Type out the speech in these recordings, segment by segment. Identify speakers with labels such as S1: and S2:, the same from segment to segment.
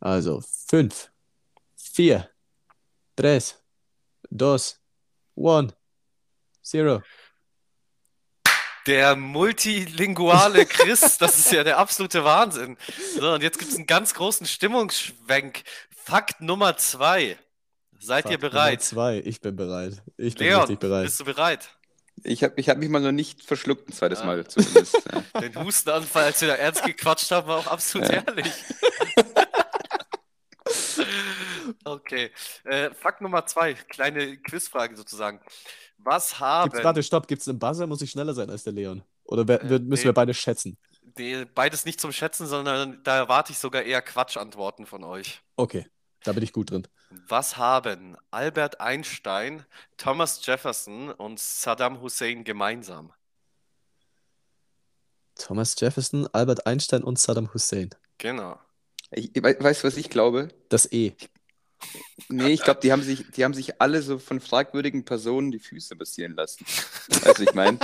S1: Also 5, 4, 3, 2, 1, 0.
S2: Der multilinguale Chris, das ist ja der absolute Wahnsinn. So, und jetzt gibt es einen ganz großen Stimmungsschwenk. Fakt Nummer zwei. Seid
S1: Fakt
S2: ihr bereit?
S1: Nummer zwei. Ich bin bereit. Ich bin
S2: Leon,
S1: richtig bereit.
S2: bist du bereit?
S3: Ich habe ich hab mich mal noch nicht verschluckt, ein zweites
S2: Ah.
S3: Mal zumindest. Ja.
S2: Den Hustenanfall, als wir da ernst gequatscht haben, war auch absolut
S3: Ja.
S2: herrlich. Okay. Äh, Fakt Nummer zwei, kleine Quizfrage sozusagen. Was haben.
S1: Gibt's, warte, stopp. Gibt es einen Buzzer? Muss ich schneller sein als der Leon? Oder wer,
S2: Äh,
S1: müssen
S2: nee.
S1: wir beide schätzen?
S2: Nee, beides nicht zum Schätzen, sondern da erwarte ich sogar eher Quatschantworten von euch.
S1: Okay, da bin ich gut drin.
S2: Was haben Albert Einstein, Thomas Jefferson und Saddam Hussein gemeinsam?
S1: Thomas Jefferson, Albert Einstein und Saddam Hussein.
S2: Genau.
S3: Ich, we- weißt du, was ich glaube?
S1: Das E.
S3: Nee, ich glaube, die, haben sich, die haben sich alle so von fragwürdigen Personen die Füße massieren lassen. Also ich meine,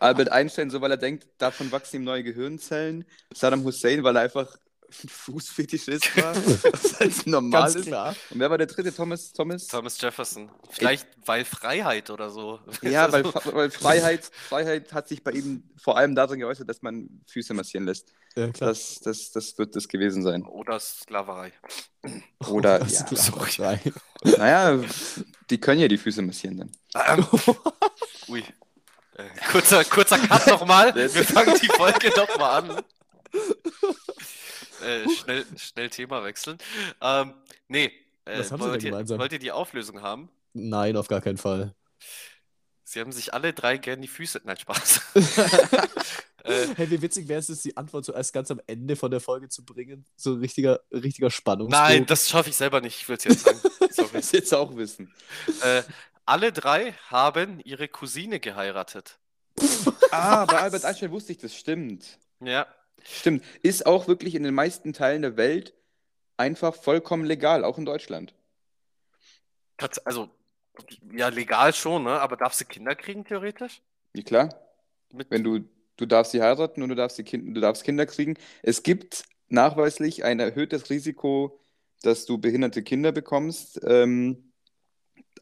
S3: Albert Einstein, so weil er denkt, davon wachsen ihm neue Gehirnzellen. Saddam Hussein, weil er einfach ein Fußfetischist war, was halt normal ist.
S1: klar.
S3: Und wer war der dritte? Thomas? Thomas?
S2: Thomas Jefferson. Vielleicht weil Freiheit oder so.
S3: Ja, weil,
S2: Also,
S3: weil Freiheit, Freiheit hat sich bei ihm vor allem darin geäußert, dass man Füße massieren lässt.
S1: Ja, klar.
S3: Das, das, das wird das gewesen sein.
S2: Oder Sklaverei.
S3: Oder,
S1: Das
S3: ja.
S1: Frei.
S3: Naja, die können ja die Füße massieren dann.
S2: Ähm, ui. Äh, kurzer, kurzer Cut nochmal. Wir fangen die Folge nochmal an. Äh, schnell, schnell Thema wechseln. Ähm, nee. Äh,
S1: Was haben sie
S2: wollt,
S1: denn
S2: ihr, wollt ihr die Auflösung haben?
S1: Nein, auf gar keinen Fall.
S2: Sie haben sich alle drei gern die Füße. Nein, Spaß. äh,
S1: Hey, wie witzig wäre es, jetzt, die Antwort so erst ganz am Ende von der Folge zu bringen? So ein richtiger, richtiger Spannungsbogen.
S2: nein, das schaffe ich selber nicht. Ich würde es jetzt sagen. Sorry.
S3: Das jetzt auch wissen.
S2: Äh, alle drei haben ihre Cousine geheiratet.
S3: Ah, bei Albert Einstein wusste ich das, stimmt.
S2: Ja.
S3: Stimmt. Ist auch wirklich in den meisten Teilen der Welt einfach vollkommen legal, auch in Deutschland.
S2: Also, ja, legal schon, ne? Aber darf sie Kinder kriegen, theoretisch?
S3: Ja, klar.
S2: Mit,
S3: Wenn du, du darfst sie heiraten und du darfst, die kind, du darfst Kinder kriegen. Es gibt nachweislich ein erhöhtes Risiko, dass du behinderte Kinder bekommst, ähm,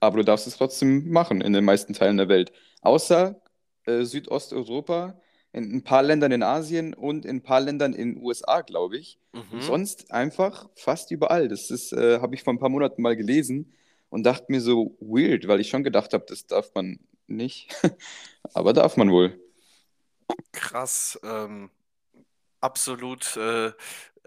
S3: aber du darfst es trotzdem machen in den meisten Teilen der Welt. Außer äh, Südosteuropa, in ein paar Ländern in Asien und in ein paar Ländern in den USA, glaube ich.
S2: Mhm.
S3: Sonst einfach fast überall. Das ist, äh, habe ich vor ein paar Monaten mal gelesen und dachte mir so weird, weil ich schon gedacht habe, das darf man nicht. Aber darf man wohl.
S2: Krass, ähm, absolut äh,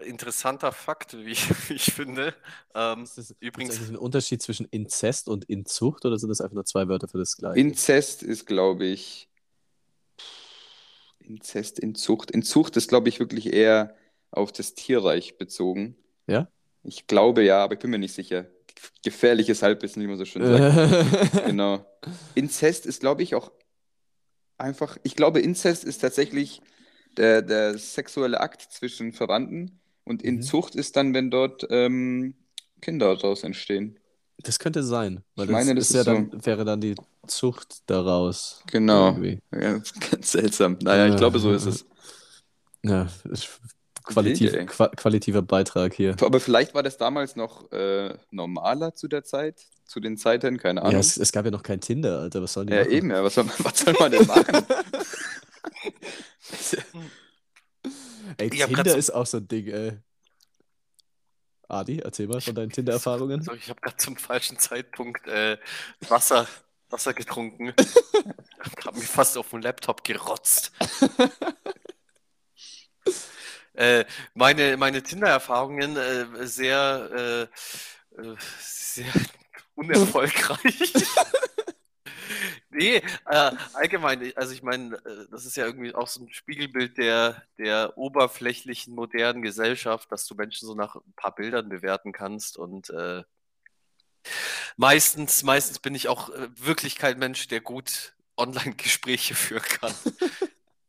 S2: interessanter Fakt, wie ich, wie ich finde. Ähm,
S1: Ist das
S2: Übrigens-
S1: Übrigens. ein Unterschied zwischen Inzest und Inzucht oder sind das einfach nur zwei Wörter für das Gleiche?
S3: Inzest ist, glaube ich, Inzest, Inzucht. Inzucht ist, glaube ich, wirklich eher auf das Tierreich bezogen.
S1: Ja?
S3: Ich glaube ja, aber ich bin mir nicht sicher. Gefährliches Halbwissen, wie man so schön sagt. Genau. Inzest ist, glaube ich, auch einfach. Ich glaube, Inzest ist tatsächlich der, der sexuelle Akt zwischen Verwandten und
S1: Mhm.
S3: Inzucht ist dann, wenn dort ähm, Kinder daraus entstehen.
S1: Das könnte sein, weil
S3: Ich meine,
S1: das,
S3: das
S1: ist ja
S3: ist
S1: dann, wäre dann die Zucht daraus.
S3: Genau. Ja, ganz seltsam. Naja, ich glaube, so ist es.
S1: Ja, qualitiv, qua qualitativer Beitrag hier.
S3: Aber vielleicht war das damals noch äh, normaler zu der Zeit, zu den Zeiten, keine
S1: Ja,
S3: Ahnung.
S1: es, es gab ja noch kein Tinder, Alter. Was sollen die
S3: Ja,
S1: machen?
S3: eben, ja. Was soll, man- was soll man denn machen?
S1: Ey,
S2: Ich
S1: Tinder
S2: so-
S1: ist auch so ein Ding, ey. Adi, erzähl mal von deinen Tinder-Erfahrungen.
S2: So, ich habe gerade zum falschen Zeitpunkt äh, Wasser, Wasser getrunken. habe mir fast auf den Laptop gerotzt. äh, meine meine Tinder-Erfahrungen äh, sehr, äh, äh, sehr unerfolgreich. Nee, äh, allgemein, also ich meine, äh, das ist ja irgendwie auch so ein Spiegelbild der, der oberflächlichen modernen Gesellschaft, dass du Menschen so nach ein paar Bildern bewerten kannst und äh, meistens, meistens bin ich auch äh, wirklich kein Mensch, der gut Online-Gespräche führen kann.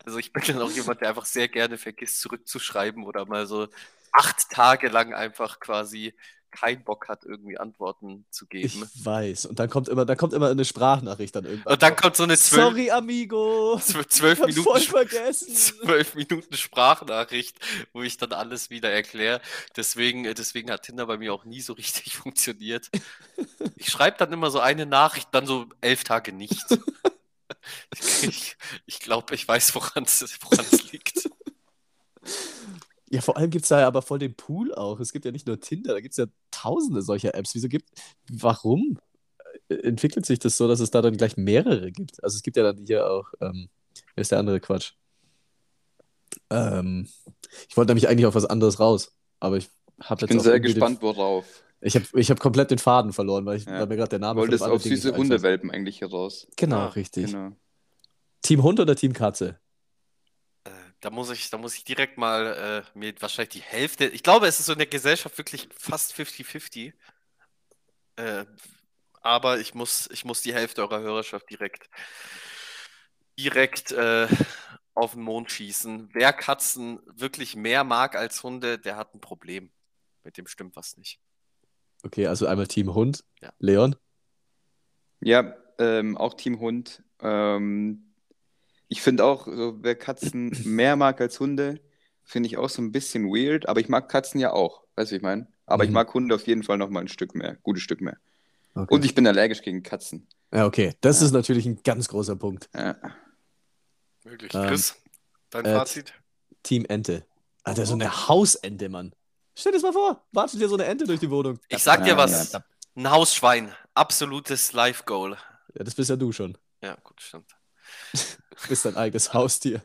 S2: Also ich bin dann auch jemand, der einfach sehr gerne vergisst zurückzuschreiben oder mal so acht Tage lang einfach quasi keinen Bock hat, irgendwie Antworten zu
S1: Ich
S2: geben.
S1: weiß. Und dann kommt immer, da kommt immer eine Sprachnachricht dann irgendwann.
S2: Und dann kommt so eine zwölf,
S1: Sorry, Amigo.
S2: zw-
S1: Ich
S2: zwölf, Minuten,
S1: voll vergessen.
S2: zwölf Minuten Sprachnachricht, wo ich dann alles wieder erkläre. Deswegen, äh, deswegen hat Tinder bei mir auch nie so richtig funktioniert. Ich schreibe dann immer so eine Nachricht, dann so elf Tage nicht. Ich, ich glaube, ich weiß, woran es liegt.
S1: Ja, vor allem gibt es da ja aber voll den Pool auch. Es gibt ja nicht nur Tinder, da gibt es ja tausende solcher Apps. Wieso gibt, warum äh, entwickelt sich das so, dass es da dann gleich mehrere gibt? Also es gibt ja dann hier auch, ähm, wer ist der andere Quatsch? Ähm, ich wollte nämlich eigentlich auf was anderes raus, aber ich habe
S3: Ich
S1: jetzt
S3: bin
S1: auch
S3: sehr gespannt, worauf.
S1: Ich habe ich hab komplett den Faden verloren, weil, ich,
S3: Ja.
S1: weil mir gerade der
S3: Du
S1: Name von
S3: wolltest auf süße. Hundewelpen eigentlich heraus.
S1: Genau,
S2: Ah,
S1: richtig.
S3: Genau.
S1: Team Hund oder Team Katze?
S2: Da muss ich, da muss ich direkt mal äh, mir wahrscheinlich die Hälfte. Ich glaube, es ist so in der Gesellschaft wirklich fast 50-50. Äh, aber ich muss, ich muss die Hälfte eurer Hörerschaft direkt, direkt äh, auf den Mond schießen. Wer Katzen wirklich mehr mag als Hunde, der hat ein Problem. Mit dem stimmt was nicht.
S1: Okay, also einmal Team Hund.
S2: Ja.
S1: Leon?
S3: Ja, ähm, auch Team Hund. Ähm, ich finde auch, so, wer Katzen mehr mag als Hunde, finde ich auch so ein bisschen weird. Aber ich mag Katzen ja auch. Weißt du, wie ich meine? Aber ich
S1: Mhm.
S3: mag Hunde auf jeden Fall noch mal ein Stück mehr. Gutes Stück mehr.
S1: Okay.
S3: Und ich bin allergisch gegen Katzen.
S1: ja, okay. Das
S3: Ja.
S1: ist natürlich ein ganz großer Punkt.
S3: Ja.
S2: Möglich.
S1: Ähm,
S2: Chris, dein
S1: äh,
S2: Fazit?
S1: Team Ente. Alter, so eine Hausente, Mann. Stell dir das mal vor. Wartet dir so eine Ente durch die Wohnung.
S2: Ich sag dir was.
S3: ja.
S2: Ein Hausschwein. Absolutes Life-Goal.
S1: Ja, das bist ja du schon.
S2: Ja, gut, stimmt.
S1: Du bist dein eigenes Haustier.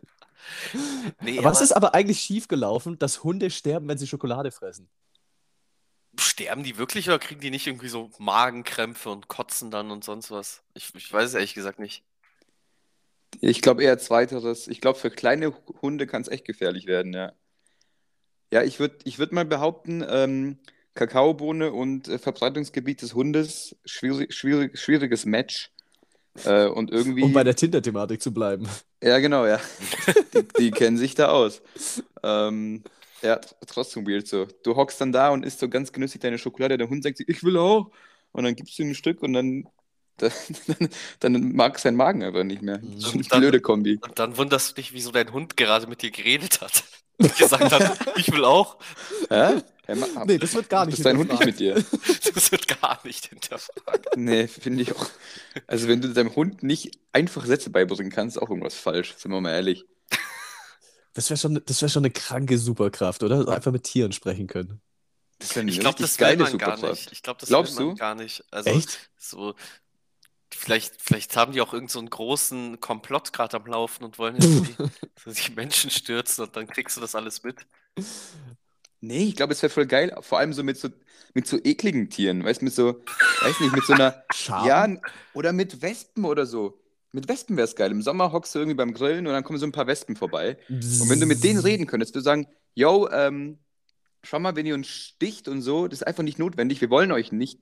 S2: Nee,
S1: Was
S2: aber
S1: ist aber eigentlich schiefgelaufen, dass Hunde sterben, wenn sie Schokolade fressen?
S2: sterben die wirklich oder kriegen die nicht irgendwie so Magenkrämpfe und kotzen dann und sonst was? Ich, ich weiß es ehrlich gesagt nicht.
S3: Ich glaube eher zweiteres. Ich glaube, für kleine Hunde kann es echt gefährlich werden, ja. Ja, ich würde ich würd mal behaupten, ähm, Kakaobohne und äh, Verbreitungsgebiet des Hundes, schwierig, schwierig, schwieriges Match. Äh, und irgendwie.
S1: Um bei der Tinder-Thematik zu bleiben.
S3: Ja, genau, ja. Die, die kennen sich da aus. Ähm, ja, tr- trotzdem weird so. Du hockst dann da und isst so ganz genüsslich deine Schokolade, der Hund sagt sich, ich will auch. Und dann gibst du ihm ein Stück und dann, dann, dann mag sein Magen einfach nicht mehr. Das ist schon eine
S2: Dann-
S3: blöde Kombi.
S2: Und dann wunderst du dich, wieso dein Hund gerade mit dir geredet hat. Und gesagt hat, ich will auch.
S3: Hä?
S1: Nee, das wird gar
S3: Das
S1: nicht
S3: ist dein Hund nicht mit dir.
S2: Das wird gar nicht hinterfragt.
S3: Nee, finde ich auch. Also, wenn du deinem Hund nicht einfach Sätze beibringen kannst, ist auch irgendwas falsch, sind wir mal ehrlich.
S1: Das wäre schon, das wär schon eine kranke Superkraft, oder? Also einfach mit Tieren sprechen können.
S3: Das ist eine
S2: Ich glaube,
S3: richtig
S2: das will
S3: geile
S2: man gar
S3: Superkraft.
S2: nicht. Ich glaube, das
S3: Glaubst
S2: will man
S3: du?
S2: gar nicht. Also,
S1: Echt?
S2: so, vielleicht, vielleicht haben die auch irgendeinen so einen großen Komplott gerade am Laufen und wollen irgendwie so die Menschen stürzen und dann kriegst du das alles mit.
S3: Nee, ich glaube, es wäre voll geil, vor allem so mit so, mit so ekligen Tieren, weißt du, mit so, weiß nicht, mit so einer,
S1: Scham?
S3: ja, oder mit Wespen oder so. Mit Wespen wäre es geil. Im Sommer hockst du irgendwie beim Grillen und dann kommen so ein paar Wespen vorbei. Und wenn du mit denen reden könntest, du sagen, yo, ähm, schau mal, wenn ihr uns sticht und so, das ist einfach nicht notwendig. Wir wollen euch nicht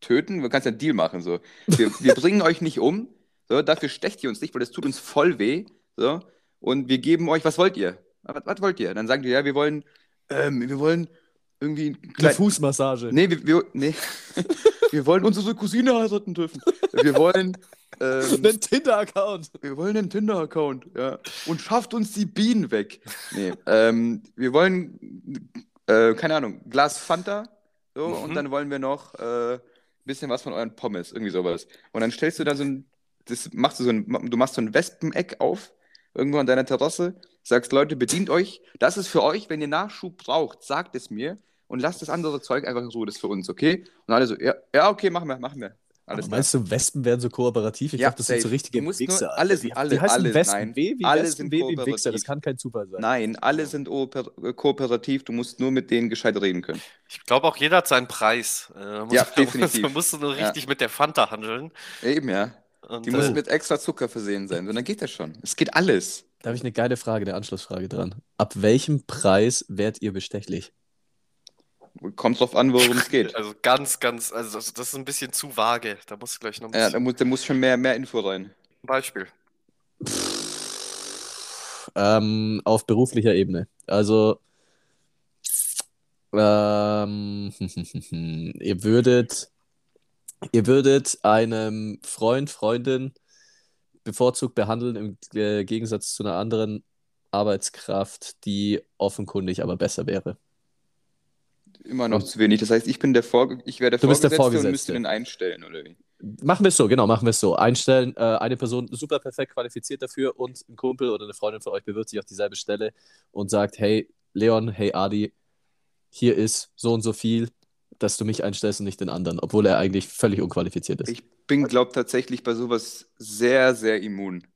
S3: töten. Wir kannst ja einen Deal machen. So. Wir, wir bringen euch nicht um. So, dafür stecht ihr uns nicht, weil das tut uns voll weh. So. Und wir geben euch, was wollt ihr? Was, was wollt ihr? Dann sagen die, ja, wir wollen, ähm, wir wollen irgendwie einen
S1: Eine Fußmassage.
S3: Nee, wir, wir, nee. wir wollen unsere Cousine heiraten dürfen. Wir wollen, ähm,
S1: Einen Tinder-Account.
S3: wir wollen einen Tinder-Account, ja. Und schafft uns die Bienen weg. Nee, ähm, wir wollen, äh, keine Ahnung, Glas Fanta. So,
S2: Mhm.
S3: und dann wollen wir noch äh, bisschen was von euren Pommes, irgendwie sowas. Und dann stellst du da so ein, das machst du so ein, du machst so ein Wespeneck auf, irgendwo an deiner Terrasse, sagst, Leute, bedient euch. Das ist für euch, wenn ihr Nachschub braucht, sagt es mir und lasst das andere Zeug einfach in Ruhe, das ist für uns, okay? Und alle so, ja, ja, okay, machen wir, machen wir. Alles
S1: Aber
S3: klar.
S1: meinst du, Wespen wären so kooperativ? Ich
S3: Ja,
S1: glaube, das sind so richtige
S3: Du musst nur-
S1: Wichser.
S3: alle
S1: Wie-
S3: alle-
S1: die heißen
S3: alle,
S1: Wespen.
S3: nein.
S1: W wie
S3: Alle
S1: Wespen,
S3: sind
S1: wie Wichser. Das
S3: kooperativ.
S1: kann kein Zufall sein.
S3: Nein, alle sind ooper- kooperativ, du musst nur mit denen gescheit reden können.
S2: Ich glaube, auch jeder hat seinen Preis. Äh, muss,
S3: Ja,
S2: muss-
S3: definitiv.
S2: Da musst du nur
S3: Ja.
S2: richtig mit der Fanta handeln.
S3: Eben, ja.
S2: Und,
S3: Die
S2: äh,
S3: müssen mit extra Zucker versehen sein, und dann geht das schon. Es geht alles.
S1: Da habe ich eine geile Frage, eine Anschlussfrage dran. Ab welchem Preis wärt ihr bestechlich?
S3: Kommt drauf an, worum es geht.
S2: Also ganz, ganz, also das, ist ein bisschen zu vage. Da muss ich gleich noch ein
S3: Ja,
S2: bisschen
S3: da muss, da muss schon mehr, mehr Info rein.
S2: ein Beispiel.
S1: Ähm, auf beruflicher Ebene. Also Ähm, ihr würdet, ihr würdet einem Freund, Freundin bevorzugt behandeln im äh, Gegensatz zu einer anderen Arbeitskraft, die offenkundig aber besser wäre.
S3: Immer noch zu wenig. Das heißt, ich bin der Vor ich wäre der
S1: Du bist der
S3: Vorgesetzte und müsste den einstellen, oder wie?
S1: Machen wir es so, genau, machen wir es so. Einstellen, äh, eine Person super perfekt qualifiziert dafür und ein Kumpel oder eine Freundin von euch bewirbt sich auf dieselbe Stelle und sagt, hey Leon, hey Adi, hier ist so und so viel, dass du mich einstellst und nicht den anderen, obwohl er eigentlich völlig unqualifiziert ist.
S3: Ich bin, glaube tatsächlich bei sowas sehr, sehr immun.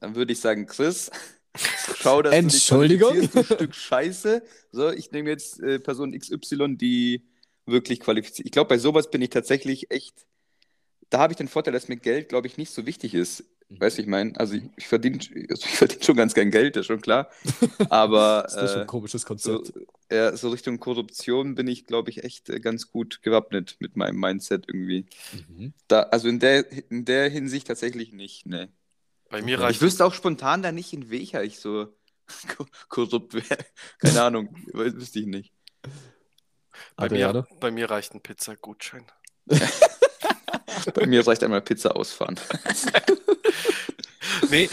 S3: Dann würde ich sagen, Chris, schau, dass
S1: Entschuldigung?
S3: du dich qualifizierst, du Stück Scheiße. So, ich nehme jetzt äh, Person XY, die wirklich qualifiziert. Ich glaube, bei sowas bin ich tatsächlich echt. Da habe ich den Vorteil, dass mir Geld, glaube ich, nicht so wichtig ist. Weißt du, ich meine, also ich, ich verdiene also ich verdien schon ganz gern Geld, das ist schon klar. Aber
S1: Das ist schon
S3: äh,
S1: ein komisches
S3: so,
S1: Konzept.
S3: ja, so Richtung Korruption bin ich, glaube ich, echt äh, ganz gut gewappnet mit meinem Mindset irgendwie.
S1: Mhm.
S3: Da, also in der, in der Hinsicht tatsächlich nicht, ne.
S2: Bei mir
S3: Ich
S2: reicht
S3: wüsste auch spontan da nicht, in welcher ich so ko- korrupt wäre. Keine Ahnung, wü- wüsste ich nicht.
S2: bei mir, bei mir reicht ein Pizzagutschein.
S3: Bei mir reicht einmal Pizza ausfahren.
S2: Nee,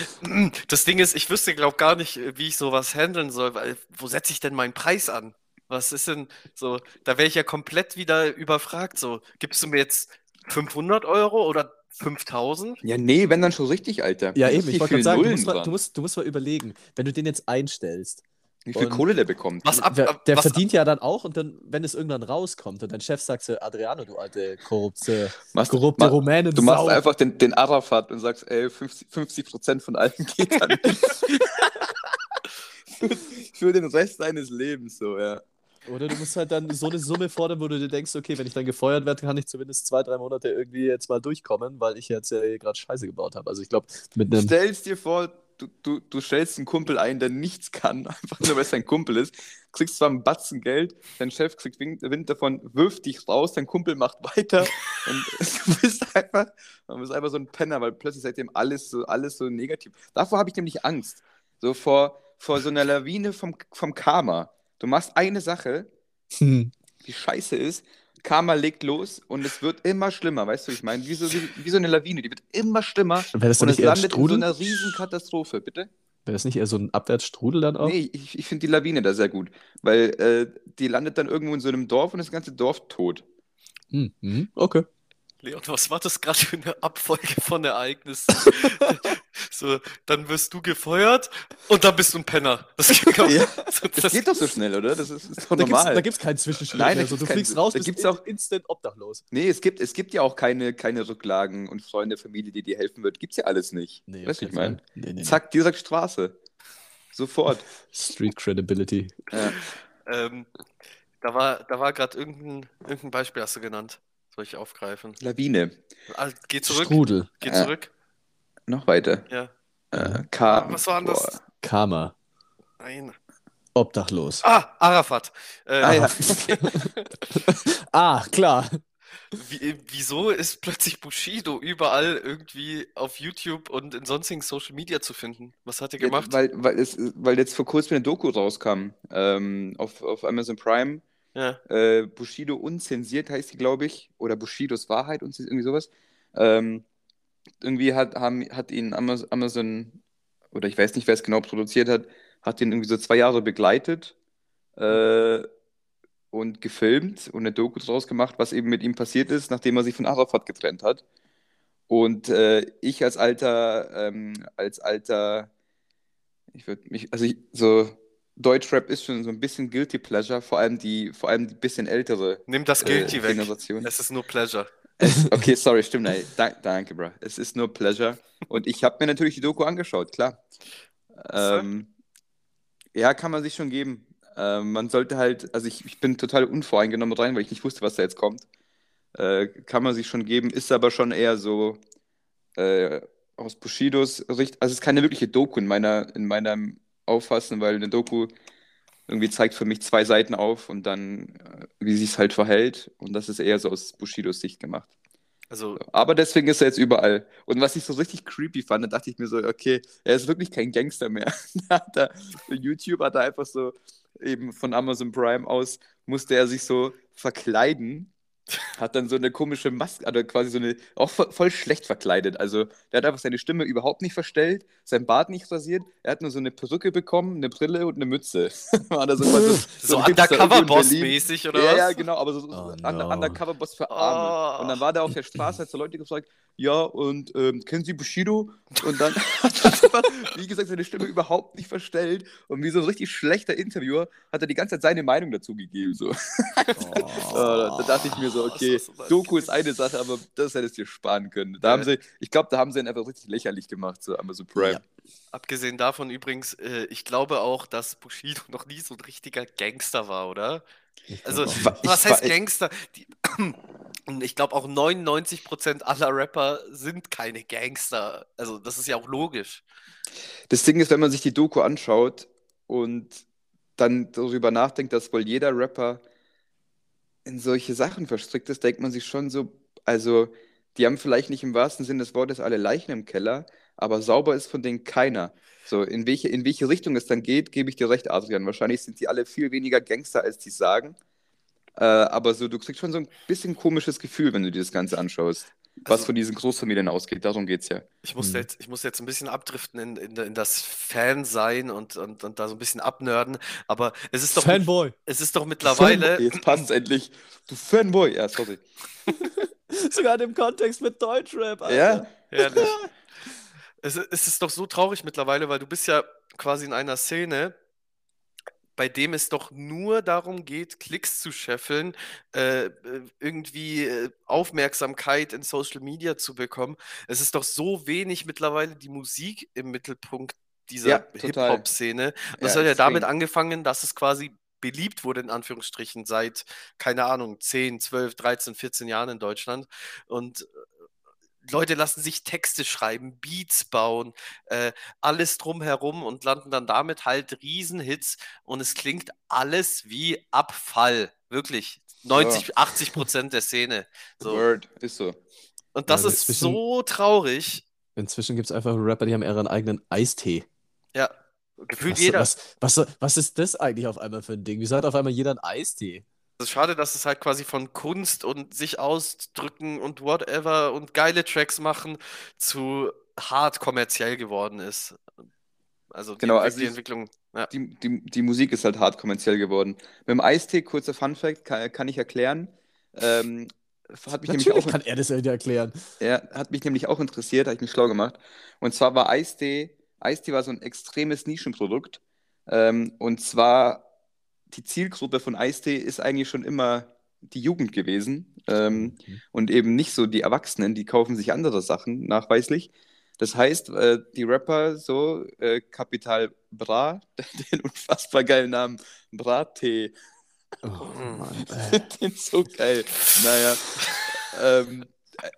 S2: das Ding ist, ich wüsste, glaube gar nicht, wie ich sowas handeln soll, weil wo setze ich denn meinen Preis an? Was ist denn so? Da wäre ich ja komplett wieder überfragt. So, gibst du mir jetzt 500 Euro oder 5000?
S3: Ja, nee, wenn dann schon richtig, Alter.
S1: Ja,
S3: Da
S1: eben, ich wollte gerade sagen, du musst, mal, du, musst, du musst mal überlegen, wenn du den jetzt einstellst,
S3: Wie viel Kohle der bekommt.
S2: Was ab, ab-
S1: der
S2: was,
S1: verdient ja dann auch und dann, wenn es irgendwann rauskommt und dein Chef sagt so, Adriano, du alte korrupte,
S3: Machst du-
S1: korrupte
S3: ma-
S1: Rumänen,
S3: Du machst
S1: Sau.
S3: einfach den, den Arafat und sagst, ey, 50, 50% von allem geht an für, für den Rest deines Lebens, so, ja.
S1: Oder du musst halt dann so eine Summe fordern, wo du dir denkst, okay, wenn ich dann gefeuert werde, kann ich zumindest zwei, drei Monate irgendwie jetzt mal durchkommen, weil ich jetzt ja gerade Scheiße gebaut habe. Also ich glaube, mit einem
S3: Stellst dir vor, du, du, du stellst einen Kumpel ein, der nichts kann, einfach nur weil es dein Kumpel ist, kriegst zwar einen Batzen Geld, dein Chef kriegt Wind, Wind davon, wirft dich raus, dein Kumpel macht weiter und du bist einfach, du bist einfach so ein Penner, weil plötzlich seitdem alles so, alles so negativ. Davor habe ich nämlich Angst. So vor, vor so einer Lawine vom, vom Karma. Du machst eine Sache,
S1: Hm.
S3: die scheiße ist, Karma legt los und es wird immer schlimmer, weißt du, ich meine, wie so, wie, wie so eine Lawine, die wird immer schlimmer
S1: Wäre das
S3: und es landet in so einer riesen Katastrophe, bitte?
S1: Wäre das nicht eher so ein Abwärtsstrudel dann auch?
S3: Nee, ich, ich finde die Lawine da sehr gut, weil äh, die landet dann irgendwo in so einem Dorf und das ganze Dorf tot.
S1: Hm. Mhm. Okay.
S2: Leon, was war das gerade für eine Abfolge von Ereignissen? so, dann wirst du gefeuert und dann bist du ein Penner. Das geht, doch-
S3: Ja,
S2: so,
S3: Das
S2: das,
S3: geht doch so schnell, oder? Das ist, ist doch
S1: Da gibt's,
S3: normal.
S1: da gibt's keinen Zwischenschritt
S3: Nein, da
S1: mehr. So, du
S3: gibt's
S1: fliegst raus,
S3: da
S1: bist
S3: gibt's auch-
S1: instant obdachlos.
S3: Nee, es gibt, es gibt ja auch keine, keine Rücklagen und Freunde, Familie, die dir helfen wird. Gibt's ja alles nicht.
S1: Nee,
S3: weißt du, ich meine?
S1: Nee, nee.
S3: Zack, direkt Straße. Sofort.
S1: Street Credibility.
S3: Ja.
S2: ähm, da war, da war gerade irgendein, irgendein Beispiel, hast du genannt. Soll ich aufgreifen?
S3: Lawine.
S2: Ah, geh zurück,
S1: Strudel.
S2: geh
S3: Ja.
S2: zurück.
S3: Noch weiter.
S2: Ja.
S3: Äh, K.
S2: Was war das?
S3: Boah.
S1: Karma.
S2: Nein.
S1: Obdachlos.
S2: Ah, Arafat. Äh,
S3: Ah ja.
S1: Ah, klar.
S2: Wie, wieso ist plötzlich Bushido überall irgendwie auf YouTube und in sonstigen Social Media zu finden? Was hat er gemacht?
S3: Ja, weil, weil, es, weil jetzt vor kurzem eine Doku rauskam ähm, auf, auf Amazon Prime.
S2: Ja.
S3: Äh, Bushido unzensiert heißt die, glaube ich. Oder Bushidos Wahrheit, unzensiert, irgendwie sowas. Ähm, irgendwie hat, haben, hat ihn Amaz- Amazon, oder ich weiß nicht, wer es genau produziert hat, hat ihn irgendwie so zwei Jahre begleitet äh, und gefilmt und eine Doku draus gemacht, was eben mit ihm passiert ist, nachdem er sich von Arafat getrennt hat. Und äh, ich als alter, ähm, als alter, ich würde mich, also ich, so Deutschrap ist schon so ein bisschen Guilty Pleasure, vor allem die, vor allem die bisschen ältere
S2: Nimm das
S3: äh,
S2: Guilty weg.
S3: Generation.
S2: Es ist nur Pleasure.
S3: Es, okay, sorry, stimmt. Ey. Da, danke, bro. Es ist nur Pleasure. Und ich habe mir natürlich die Doku angeschaut, klar. Ähm, ja, kann man sich schon geben. Ähm, man sollte halt, also ich, ich bin total unvoreingenommen rein, weil ich nicht wusste, was da jetzt kommt. Äh, kann man sich schon geben, ist aber schon eher so äh, aus Bushidos Sicht. Also es ist keine wirkliche Doku in meiner, in meinem Auffassen, weil eine Doku irgendwie zeigt für mich zwei Seiten auf und dann, äh, wie sie es halt verhält. Und das ist eher so aus Bushidos Sicht gemacht.
S2: Also,
S3: Aber deswegen ist er jetzt überall. Und was ich so richtig creepy fand, da dachte ich mir so, okay, er ist wirklich kein Gangster mehr. Da YouTube hat er einfach so eben von Amazon Prime aus, musste er sich so verkleiden. Hat dann so eine komische Maske, also quasi so eine, auch vo- voll schlecht verkleidet. Also, der hat einfach seine Stimme überhaupt nicht verstellt, sein Bart nicht rasiert. Er hat nur so eine Perücke bekommen, eine Brille und eine Mütze. War da so, quasi
S2: So
S3: Berlin.
S2: Undercover-Boss-mäßig, oder
S3: Ja,
S2: was?
S3: ja, genau, aber so, so
S1: Oh, no.
S3: Undercover-Boss für Arme.
S2: Oh.
S3: Und dann war der auf der Straße, hat so Leute gefragt, ja, und ähm, kennen Sie Bushido? Und dann hat er einfach, wie gesagt, seine Stimme überhaupt nicht verstellt. Und wie so ein richtig schlechter Interviewer hat er die ganze Zeit seine Meinung dazu gegeben. So.
S1: Oh.
S3: Äh, da dachte ich mir so,
S2: Das
S3: okay,
S2: so
S3: Doku ist eine Sache, aber das hättest du dir sparen können. Da
S2: Ja.
S3: haben sie, ich glaube, da haben sie ihn einfach richtig lächerlich gemacht, so Amazon Prime.
S1: Ja.
S2: Abgesehen davon übrigens, äh, ich glaube auch, dass Bushido noch nie so ein richtiger Gangster war, oder? Also,
S3: ich
S2: was heißt Gangster? Die, und ich glaube auch 99% aller Rapper sind keine Gangster. Also, das ist ja auch logisch.
S3: Das Ding ist, wenn man sich die Doku anschaut und dann darüber nachdenkt, dass wohl jeder Rapper in solche Sachen verstrickt ist, denkt man sich schon so, also die haben vielleicht nicht im wahrsten Sinne des Wortes alle Leichen im Keller, aber sauber ist von denen keiner. So, in welche, in welche Richtung es dann geht, gebe ich dir recht, Adrian. Wahrscheinlich sind die alle viel weniger Gangster, als die sagen. Äh, aber so, du kriegst schon so ein bisschen komisches Gefühl, wenn du dir das Ganze anschaust. Was
S2: Also-
S3: von diesen Großfamilien ausgeht, darum geht's ja.
S2: Ich muss
S1: Mhm.
S2: jetzt, ich muss jetzt ein bisschen abdriften in, in, in das Fan-Sein und, und, und da so ein bisschen abnörden, aber es ist doch,
S1: Fanboy.
S2: es ist doch mittlerweile,
S3: Fanboy, Jetzt passt's endlich. Du Fanboy. Ja, sorry.
S1: Sogar in dem Kontext mit Deutschrap, Alter.
S3: Ja,
S2: Herrlich. Es, es ist doch so traurig mittlerweile, weil du bist ja quasi in einer Szene, bei dem es doch nur darum geht, Klicks zu scheffeln, äh, irgendwie äh, Aufmerksamkeit in Social Media zu bekommen. Es ist doch so wenig mittlerweile die Musik im Mittelpunkt dieser
S3: Ja.
S2: Hip-Hop-Szene. Das
S3: Ja,
S2: hat ja damit angefangen, dass es quasi beliebt wurde, in Anführungsstrichen, seit, keine Ahnung, 10, 12, 13, 14 Jahren in Deutschland. Und äh, Leute lassen sich Texte schreiben, Beats bauen, äh, alles drumherum und landen dann damit halt Riesenhits und es klingt alles wie Abfall. Wirklich. 90, 80 Prozent der Szene. So.
S3: Word, ist so.
S2: Und das
S1: Ja,
S2: ist so traurig.
S1: Inzwischen gibt es einfach Rapper, die haben ihren eigenen Eistee.
S2: Ja. Gefühlt
S1: Was,
S2: jeder.
S1: was, was, was ist das eigentlich auf einmal für ein Ding? Wieso hat auf einmal jeder einen Eistee?
S2: Es ist schade, dass es halt quasi von Kunst und sich ausdrücken und whatever und geile Tracks machen zu hart kommerziell geworden ist. Also die,
S3: Genau, also
S2: die
S3: ich-
S2: Entwicklung. Ja.
S3: Die, die, die Musik ist halt hart kommerziell geworden. Mit dem Eistee, kurzer Funfact, kann, kann ich erklären. Ähm, hat mich nämlich
S1: Natürlich
S3: auch,
S1: kann er das ja wieder erklären.
S3: ja, hat mich nämlich auch interessiert, habe ich mich schlau gemacht. Und zwar war Eistee, Eistee war so ein extremes Nischenprodukt. Ähm, und zwar die Zielgruppe von Eistee ist eigentlich schon immer die Jugend gewesen. Ähm,
S1: Mhm.
S3: und eben nicht so die Erwachsenen, die kaufen sich andere Sachen nachweislich. Das heißt, äh, die Rapper, so äh, Capital Bra, den unfassbar geilen Namen Bra-Tee,
S1: Oh. Mann,
S3: den so geil. Naja, ähm, äh,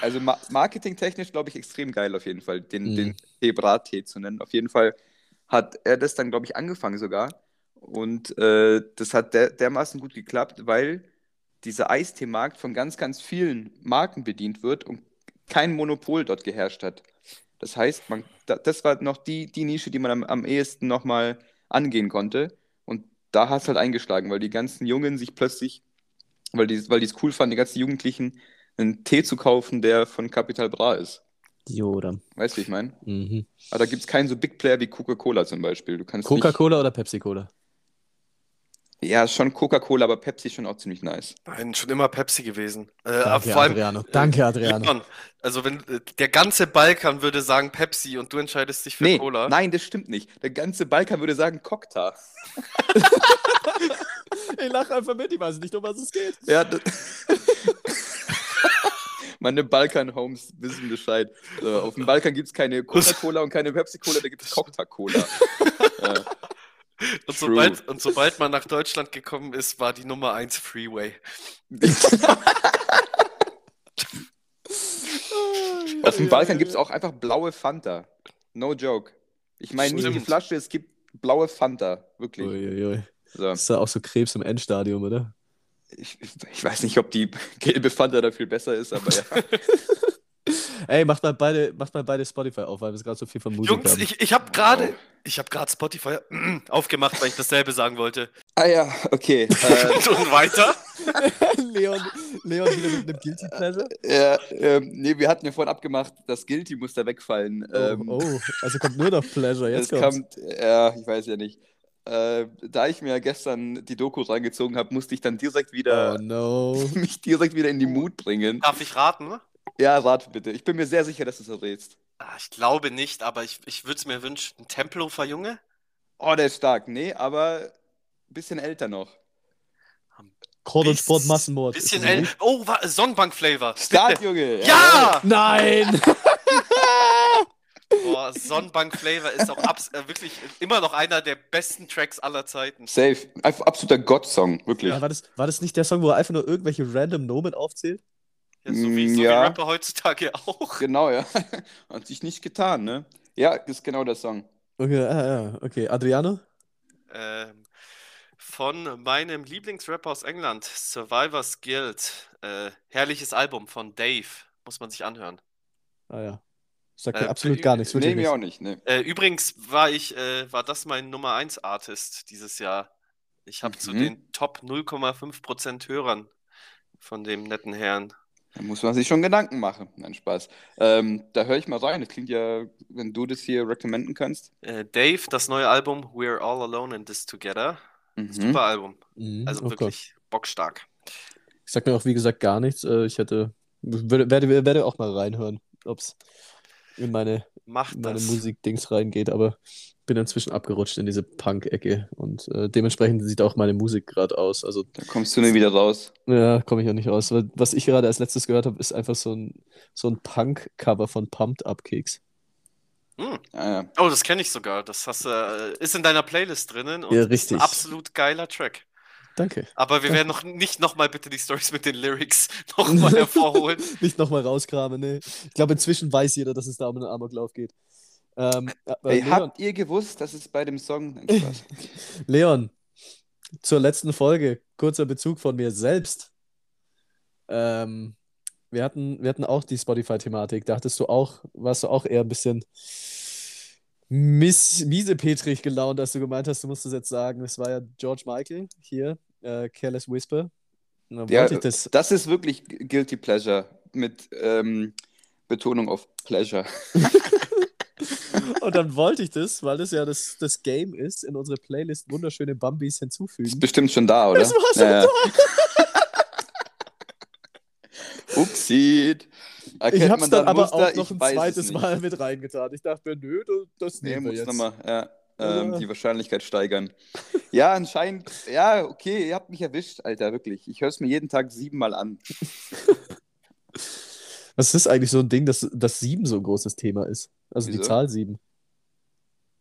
S3: also ma marketingtechnisch glaube ich extrem geil auf jeden Fall, den,
S1: Mhm.
S3: den Tee Bra-Tee zu nennen. Auf jeden Fall hat er das dann, glaube ich, angefangen sogar. Und äh, das hat der, dermaßen gut geklappt, weil dieser Eisteemarkt von ganz, ganz vielen Marken bedient wird und kein Monopol dort geherrscht hat. Das heißt, man, da, das war noch die, die Nische, die man am, am ehesten nochmal angehen konnte. Und da hat es halt eingeschlagen, weil die ganzen Jungen sich plötzlich, weil die weil es cool fanden, die ganzen Jugendlichen, einen Tee zu kaufen, der von Capital Bra ist.
S1: Joda.
S3: Weißt du, wie ich meine?
S1: Mhm.
S3: Aber da gibt es keinen so Big Player wie Coca-Cola zum Beispiel.
S1: Coca-Cola oder Pepsi-Cola?
S3: Ja, schon Coca-Cola, aber Pepsi ist schon auch ziemlich nice.
S2: Nein, schon immer Pepsi gewesen. Äh,
S1: Danke,
S2: vor allem,
S1: Adriano. Danke, Adriano.
S2: Leon, also wenn äh, der ganze Balkan würde sagen Pepsi und du entscheidest dich für
S3: Nee,
S2: Cola.
S3: nein, das stimmt nicht. Der ganze Balkan würde sagen Cocktail.
S1: Ich lache einfach mit, ich weiß nicht, um was es geht.
S3: Ja, Meine Balkan-Homes wissen Bescheid. So, auf dem Balkan gibt es keine Coca-Cola und keine Pepsi-Cola, da gibt es Cocktail-Cola. ja.
S2: Und
S3: True.
S2: sobald, und sobald man nach Deutschland gekommen ist, war die Nummer 1 Freeway.
S3: Auf dem Balkan gibt es auch einfach blaue Fanta. No joke. Ich meine nicht die. Flasche, es gibt blaue Fanta. Wirklich.
S1: Uiuiui.
S3: So.
S1: Das ist ja auch so Krebs im Endstadium, oder?
S3: Ich, ich weiß nicht, ob die gelbe Fanta da viel besser ist, aber ja.
S1: Ey, macht mal beide, macht mal beide Spotify auf, weil wir gerade so viel von Musik
S2: Jungs,
S1: haben.
S2: ich, ich habe gerade ich habe gerade Spotify aufgemacht, weil ich dasselbe sagen wollte.
S3: Ah ja, okay. äh,
S2: Und weiter.
S1: Leon, Leon wieder mit einem Guilty Pleasure.
S3: ja, ähm, nee, wir hatten ja vorhin abgemacht, das Guilty muss da wegfallen. Ähm,
S1: oh, oh, also kommt nur noch Pleasure. Jetzt
S3: es
S1: kommt's.
S3: kommt, ja, ich weiß ja nicht. Äh, da ich mir gestern die Doku reingezogen habe, musste ich dann direkt wieder
S1: Oh no.
S3: mich direkt wieder in die Mut bringen.
S2: Darf ich raten?
S3: Ja, rate bitte. Ich bin mir sehr sicher, dass du es errätst.
S2: Ah, Ich glaube nicht, aber ich, ich würde es mir wünschen. Ein Tempelhofer Junge?
S3: Oh, der ist stark. Nee, aber ein bisschen älter noch.
S1: Chord und
S2: Biss-
S1: Sport Massenmord. Ist
S2: Bisschen
S1: das
S2: älter.
S1: richtig?
S2: Oh, wa- Sonnenbank-Flavor.
S3: Stark, Junge.
S2: Ja!
S1: Nein!
S2: Boah, Sonnenbank-Flavor ist auch abs äh, wirklich immer noch einer der besten Tracks aller Zeiten.
S3: Safe. Einfach absoluter Gott-Song, wirklich.
S1: Ja, war, das, war das nicht der Song, wo er einfach nur irgendwelche random Nomen aufzählt?
S2: Ja, so wie, so
S3: Ja.
S2: wie Rapper heutzutage auch.
S3: Genau, ja. Hat sich nicht getan, ne? Ja, ist genau der Song.
S1: Okay, ah, ja, okay. Adriano?
S2: Ähm, von meinem Lieblingsrapper aus England, Survivors Guild. Äh, herrliches Album von Dave. Muss man sich anhören.
S1: Ah ja. Sagt
S2: Äh,
S1: mir absolut gar nichts.
S3: Nee, mir auch nicht, ne.
S2: Äh, übrigens war ich, äh, war das mein Nummer 1 Artist dieses Jahr. Ich habe zu
S3: Mhm.
S2: den Top 0,5% Hörern von dem netten Herrn.
S3: Da muss man sich schon Gedanken machen. Nein, Spaß. Ähm, da höre ich mal rein. Das klingt ja, wenn du das hier recommenden kannst.
S2: Äh, Dave, das neue Album We're All Alone in This Together.
S3: Mhm.
S2: Super Album.
S1: Mhm,
S2: Also
S1: oh Gott.
S2: wirklich bockstark.
S1: Ich sag mir auch, wie gesagt, gar nichts. Äh, Ich hätte, werde, werde auch mal reinhören, ob es in meine,
S2: Macht
S1: meine. Musikdings reingeht, aber bin inzwischen abgerutscht in diese Punk-Ecke und äh, dementsprechend sieht auch meine Musik gerade aus. Also,
S3: Da kommst du nie wieder raus.
S1: ja, komme ich auch nicht raus. Weil Was ich gerade als letztes gehört habe, ist einfach so ein, so ein Punk-Cover von Pumped Up Keks.
S2: Hm.
S3: Ah, ja.
S2: Oh, das kenne ich sogar. Das hast, du, äh, ist in deiner Playlist drinnen und
S1: Ja,
S2: ist ein
S1: richtig.
S2: absolut geiler Track.
S1: Danke.
S2: Aber wir werden noch nicht nochmal bitte die Stories mit den Lyrics nochmal hervorholen.
S1: Nicht nochmal rauskramen, ne. Ich glaube, inzwischen weiß jeder, dass es da um einen Amoklauf geht. Ähm, aber
S3: Ey,
S1: Leon,
S3: habt ihr gewusst, dass es bei dem Song.
S1: Leon, zur letzten Folge, kurzer Bezug von mir selbst. Ähm, wir hatten, wir hatten auch die Spotify-Thematik. Dachtest du auch, warst du auch eher ein bisschen miss, miesepetrig gelaunt, dass du gemeint hast, du musst es jetzt sagen. Es war ja George Michael hier, äh, Careless Whisper.
S3: Ja,
S1: das.
S3: das ist wirklich Guilty Pleasure. Mit ähm, Betonung auf Pleasure.
S1: Und dann wollte ich das, weil das ja das, das Game ist, in unsere Playlist wunderschöne Bambis hinzufügen.
S3: Ist bestimmt schon da, oder?
S1: Das war schon
S3: ja, ja. Upsi.
S1: Ich
S3: Erkennt
S1: hab's
S3: man
S1: dann
S3: da
S1: aber
S3: Muster?
S1: auch noch
S3: Ich
S1: ein
S3: es
S1: zweites. Mal mit reingetan. Ich dachte mir, nö, das, das
S3: Nee,
S1: nehmen wir jetzt.
S3: nochmal, ja. Ähm,
S1: Ja.
S3: die Wahrscheinlichkeit steigern. Ja, anscheinend, ja, okay, ihr habt mich erwischt, Alter, wirklich. Ich höre es mir jeden Tag siebenmal an.
S1: Was ist eigentlich so ein Ding, dass, dass sieben so ein großes Thema ist? Also die
S3: Wieso?
S1: Zahl sieben.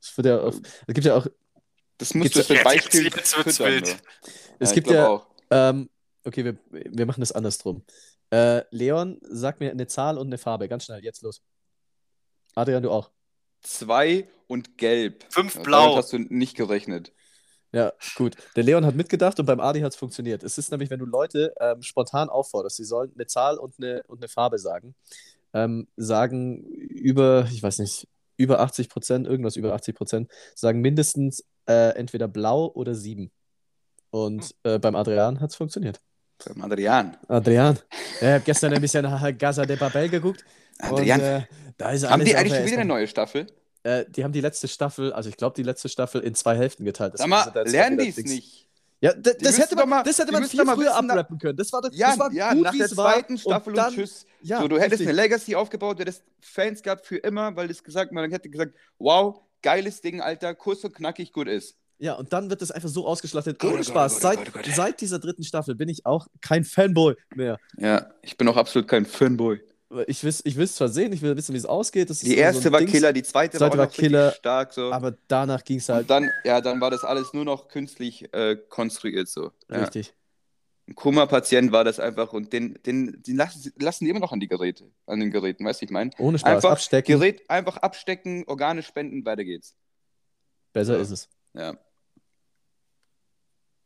S1: Es wird ja auf, es gibt ja auch,
S3: Das musst du für Beispiel
S2: jetzt- jetzt wird's
S3: füttern,
S2: wild.
S1: es
S3: Ja,
S1: gibt ja,
S3: auch.
S1: ähm, okay, wir, wir machen das andersrum. Äh, Leon, sag mir eine Zahl und eine Farbe, ganz schnell, jetzt los. Adrian, du auch.
S3: Zwei und gelb.
S2: Fünf blau.
S3: Damit hast du nicht gerechnet.
S1: Ja, gut. Der Leon hat mitgedacht und beim Adi hat es funktioniert. Es ist nämlich, wenn du Leute ähm, spontan aufforderst, sie sollen eine Zahl und eine, und eine Farbe sagen, ähm, sagen über, ich weiß nicht, über 80 Prozent, irgendwas über 80 Prozent, sagen mindestens äh, entweder blau oder sieben. Und äh, beim Adrian hat es funktioniert.
S3: Beim Adrian.
S1: Adrian, ja, ich habe gestern ein bisschen Casa de Papel geguckt.
S3: Adrian.
S1: Und, äh, da ist
S3: haben die eigentlich schon wieder eine neue Staffel?
S1: Äh, die haben die letzte Staffel, also ich glaube, die letzte Staffel in zwei Hälften geteilt.
S3: Sag
S1: Deswegen
S3: mal, lernen die es nicht?
S1: Ja, das hätte man,
S3: mal-
S1: das hätte man viel früher
S3: wissen,
S1: abrappen können. Das war, das
S3: Ja,
S1: war
S3: ja
S1: gut,
S3: nach der
S1: es war.
S3: zweiten Staffel und,
S1: dann,
S3: tschüss.
S1: Ja,
S3: so, du hättest
S1: richtig.
S3: eine Legacy aufgebaut, du hättest Fans gehabt für immer, weil das gesagt, man hätte gesagt, wow, geiles Ding, Alter, kurz und knackig gut ist.
S1: Ja, und dann wird das einfach so ausgeschlachtet. Ohne
S3: oh
S1: Spaß. Seit, seit dieser dritten Staffel bin ich auch kein Fanboy mehr.
S3: Ja, ich bin auch absolut kein Fanboy.
S1: Ich will ich es zwar sehen, ich will wissen, wie es ausgeht. Das
S3: Die erste
S1: so
S3: war
S1: Dings,
S3: Killer, die zweite,
S1: zweite
S3: war,
S1: war Killer,
S3: stark so.
S1: Aber danach ging es halt
S3: und dann, ja, dann war das alles nur noch künstlich äh, konstruiert so. Ja.
S1: richtig.
S3: Ein Koma-Patient war das einfach und den, den, den lassen, lassen die immer noch an die Geräte, an den Geräten, weißt du, ich meine?
S1: Ohne Spaß.
S3: Einfach
S1: Abstecken.
S3: Gerät einfach abstecken, Organe spenden, weiter geht's.
S1: Besser
S3: Ja.
S1: ist es.
S3: Ja.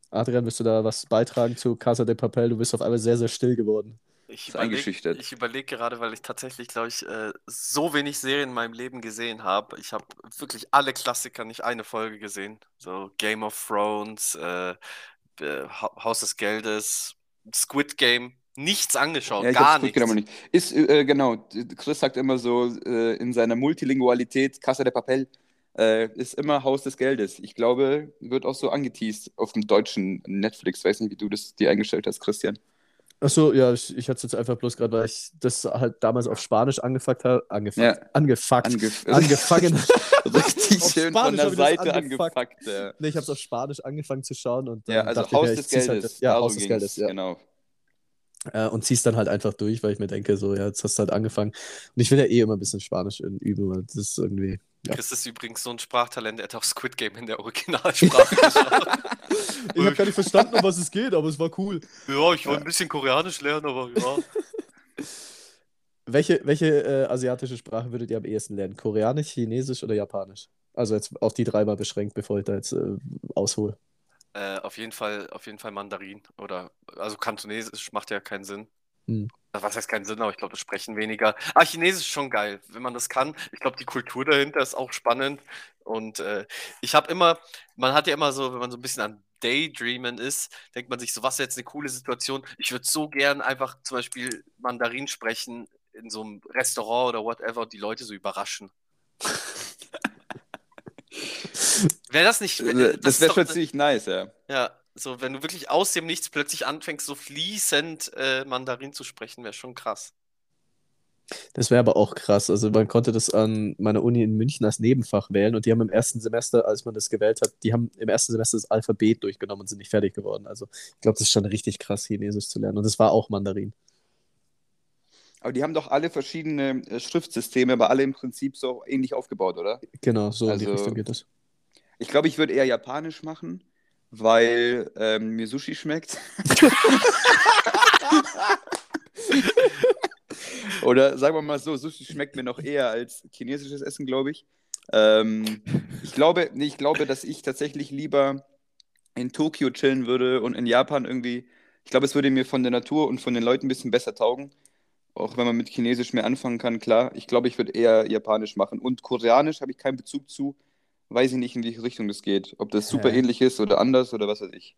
S1: Adrian, willst du da was beitragen zu Casa de Papel? Du bist auf einmal sehr, sehr still geworden.
S2: Ich
S3: Ist
S2: überlege
S3: eingeschüchtert.
S2: ich überleg gerade, weil ich tatsächlich, glaube ich, äh, so wenig Serien in meinem Leben gesehen habe. Ich habe wirklich alle Klassiker, nicht eine Folge gesehen. So Game of Thrones, äh, äh, Ha- Haus des Geldes, Squid Game, nichts angeschaut,
S3: Ja,
S2: gar nichts.
S3: nicht. Ist, äh, genau, Chris sagt immer so, äh, in seiner Multilingualität, Casa de Papel, äh, ist immer Haus des Geldes. Ich glaube, wird auch so angeteased auf dem deutschen Netflix. Weiß nicht, wie du das dir eingestellt hast, Christian.
S1: Achso, ja, ich, ich hatte es jetzt einfach bloß gerade, weil ich das halt damals auf Spanisch angefangen habe. Angefangen.
S3: Ja.
S1: Angefuckt.
S3: Angef
S1: angefangen.
S3: Richtig
S1: Auf
S3: schön von
S1: Spanisch
S3: der
S1: ich das
S3: Seite
S1: angefuckt.
S3: Ja,
S1: nee, ich habe es auf Spanisch angefangen zu schauen und
S3: ja also
S1: ich
S3: Haus des
S1: ich zieh's
S3: Geldes.
S1: Halt, ja,
S3: darum
S1: Haus des Geldes, ja.
S3: Genau.
S1: Äh, und zieh's dann halt einfach durch, weil ich mir denke, so, ja, jetzt hast du halt angefangen. Und ich will ja eh immer ein bisschen Spanisch üben, weil das ist irgendwie. Ja.
S2: Chris ist übrigens so ein Sprachtalent, er hat auch Squid Game in der Originalsprache geschaut.
S1: Ich habe gar nicht verstanden, um was es geht, aber es war cool.
S2: Ja, ich wollte ein bisschen Koreanisch lernen, aber ja.
S1: Welche, welche äh, asiatische Sprache würdet ihr am ehesten lernen? Koreanisch, Chinesisch oder Japanisch? Also jetzt auf die dreimal beschränkt, bevor ich da jetzt äh, aushole.
S2: Äh, auf jeden Fall, auf jeden Fall Mandarin oder also Kantonesisch macht ja keinen Sinn.
S1: Hm.
S2: Was heißt keinen Sinn, aber ich glaube, das sprechen weniger. Ah, Chinesisch ist schon geil, wenn man das kann. Ich glaube, die Kultur dahinter ist auch spannend. Und äh, ich habe immer, man hat ja immer so, wenn man so ein bisschen an Daydreamen ist, denkt man sich so, was ist jetzt eine coole Situation? Ich würde so gern einfach zum Beispiel Mandarin sprechen in so einem Restaurant oder whatever und die Leute so überraschen. Wäre das nicht.
S3: Äh, Das
S2: ist
S3: wäre schon ziemlich nice, ja.
S2: Ja, so wenn du wirklich aus dem Nichts plötzlich anfängst, so fließend äh, Mandarin zu sprechen, wäre schon krass.
S1: Das wäre aber auch krass. Also man konnte das an meiner Uni in München als Nebenfach wählen und die haben im ersten Semester, als man das gewählt hat, die haben im ersten Semester das Alphabet durchgenommen und sind nicht fertig geworden. Also ich glaube, das ist schon richtig krass, Chinesisch zu lernen. Und das war auch Mandarin.
S3: Aber die haben doch alle verschiedene äh, Schriftsysteme, aber alle im Prinzip so ähnlich aufgebaut, oder?
S1: Genau, so in die
S3: Also-
S1: Richtung geht das.
S3: Ich glaube, ich würde eher Japanisch machen, weil ähm, mir Sushi schmeckt. Oder sagen wir mal so, Sushi schmeckt mir noch eher als chinesisches Essen, glaube ich. Ähm, ich glaube, nee, ich glaube, dass ich tatsächlich lieber in Tokio chillen würde und in Japan irgendwie. Ich glaube, es würde mir von der Natur und von den Leuten ein bisschen besser taugen. Auch wenn man mit Chinesisch mehr anfangen kann, klar. Ich glaube, ich würde eher Japanisch machen. Und Koreanisch habe ich keinen Bezug zu. Weiß ich nicht, in welche Richtung das geht. Ob das super ähnlich ist oder anders oder was weiß ich.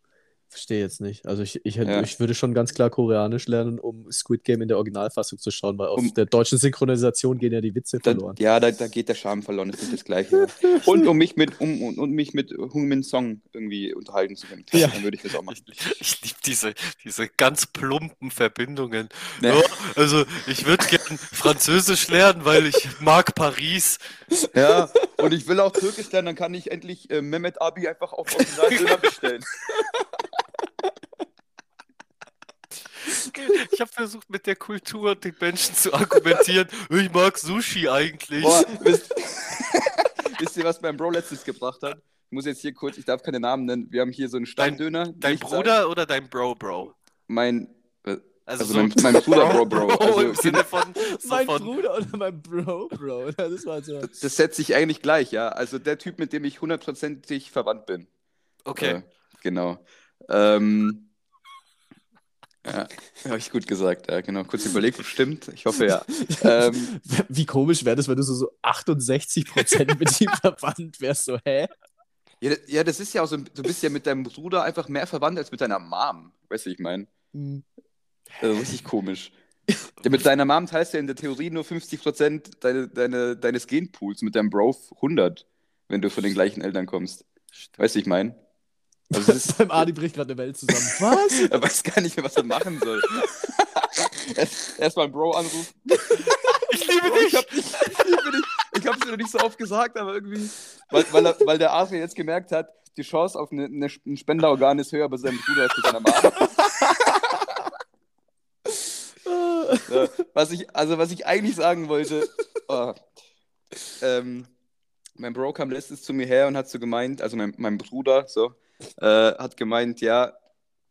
S1: Verstehe jetzt nicht. Also ich, ich, hätte,
S3: Ja.
S1: ich würde schon ganz klar Koreanisch lernen, um Squid Game in der Originalfassung zu schauen, weil auf
S3: Um-
S1: der deutschen Synchronisation gehen ja die Witze
S3: Da,
S1: verloren.
S3: ja, da, da geht der Charme verloren, das ist nicht das Gleiche. Und um mich mit, um, um, um mich mit Hung Min Song irgendwie unterhalten zu können.
S1: Ja.
S3: Dann würde ich das auch machen.
S2: Ich, ich liebe diese, diese ganz plumpen Verbindungen.
S3: Ja.
S2: Ja, also, ich würde gern Französisch lernen, weil ich mag Paris.
S3: Ja, und ich will auch Türkisch lernen, dann kann ich endlich äh, Mehmet Abi einfach auf Original bestellen.
S2: Ich habe versucht, mit der Kultur und den Menschen zu argumentieren. Ich mag Sushi eigentlich.
S3: Boah, wisst, wisst ihr, was mein Bro letztens gebracht hat? Ich muss jetzt hier kurz, ich darf keine Namen nennen. Wir haben hier so einen Stammdöner.
S2: Dein
S3: nicht
S2: Bruder oder dein Bro, Bro?
S3: sagen. Mein, äh,
S2: Also,
S3: Also mein- mein Bruder, Bro, Bro. Also-
S2: im Sinne von, so
S1: mein
S2: von
S1: Bruder oder mein Bro, Bro. Das war so.
S3: das setzt sich eigentlich gleich, ja. Also der Typ, mit dem ich hundertprozentig verwandt bin.
S2: okay.
S3: Äh, genau. Ähm, ja, habe ich gut gesagt, ja, genau. Kurz überlegt, stimmt. Ich hoffe ja. Ähm,
S1: Wie komisch wäre das, wenn du so, so 68% mit ihm verwandt wärst? So, hä?
S3: ja, das- ja, das ist ja auch so, du bist ja mit deinem Bruder einfach mehr verwandt als mit deiner Mom. Weißt du, ich meine?
S1: Hm.
S3: Also richtig komisch. Ja, mit deiner Mom teilst du ja in der Theorie nur 50% deine, deine, deines Genpools, mit deinem Bro 100, wenn du von den gleichen Eltern kommst. Weißt du, wie ich meine? Also es ist,
S1: Beim Adi bricht gerade eine Welt zusammen. Was?
S3: er weiß gar nicht mehr, was er machen soll. Erst, erst einen Bro anrufen.
S2: Ich liebe
S3: Bro, ich
S2: dich!
S3: hab dich, ich liebe dich. Ich hab's dir noch nicht so oft gesagt, aber irgendwie. Weil, weil, er, weil der Adrian jetzt gemerkt hat, die Chance auf eine, eine, ein Spenderorgan ist höher bei seinem Bruder als bei seiner Mama. Ja, was ich, also was ich eigentlich sagen wollte, oh, ähm, mein Bro kam letztens zu mir her und hat so gemeint, also mein, mein Bruder so, äh, hat gemeint, ja,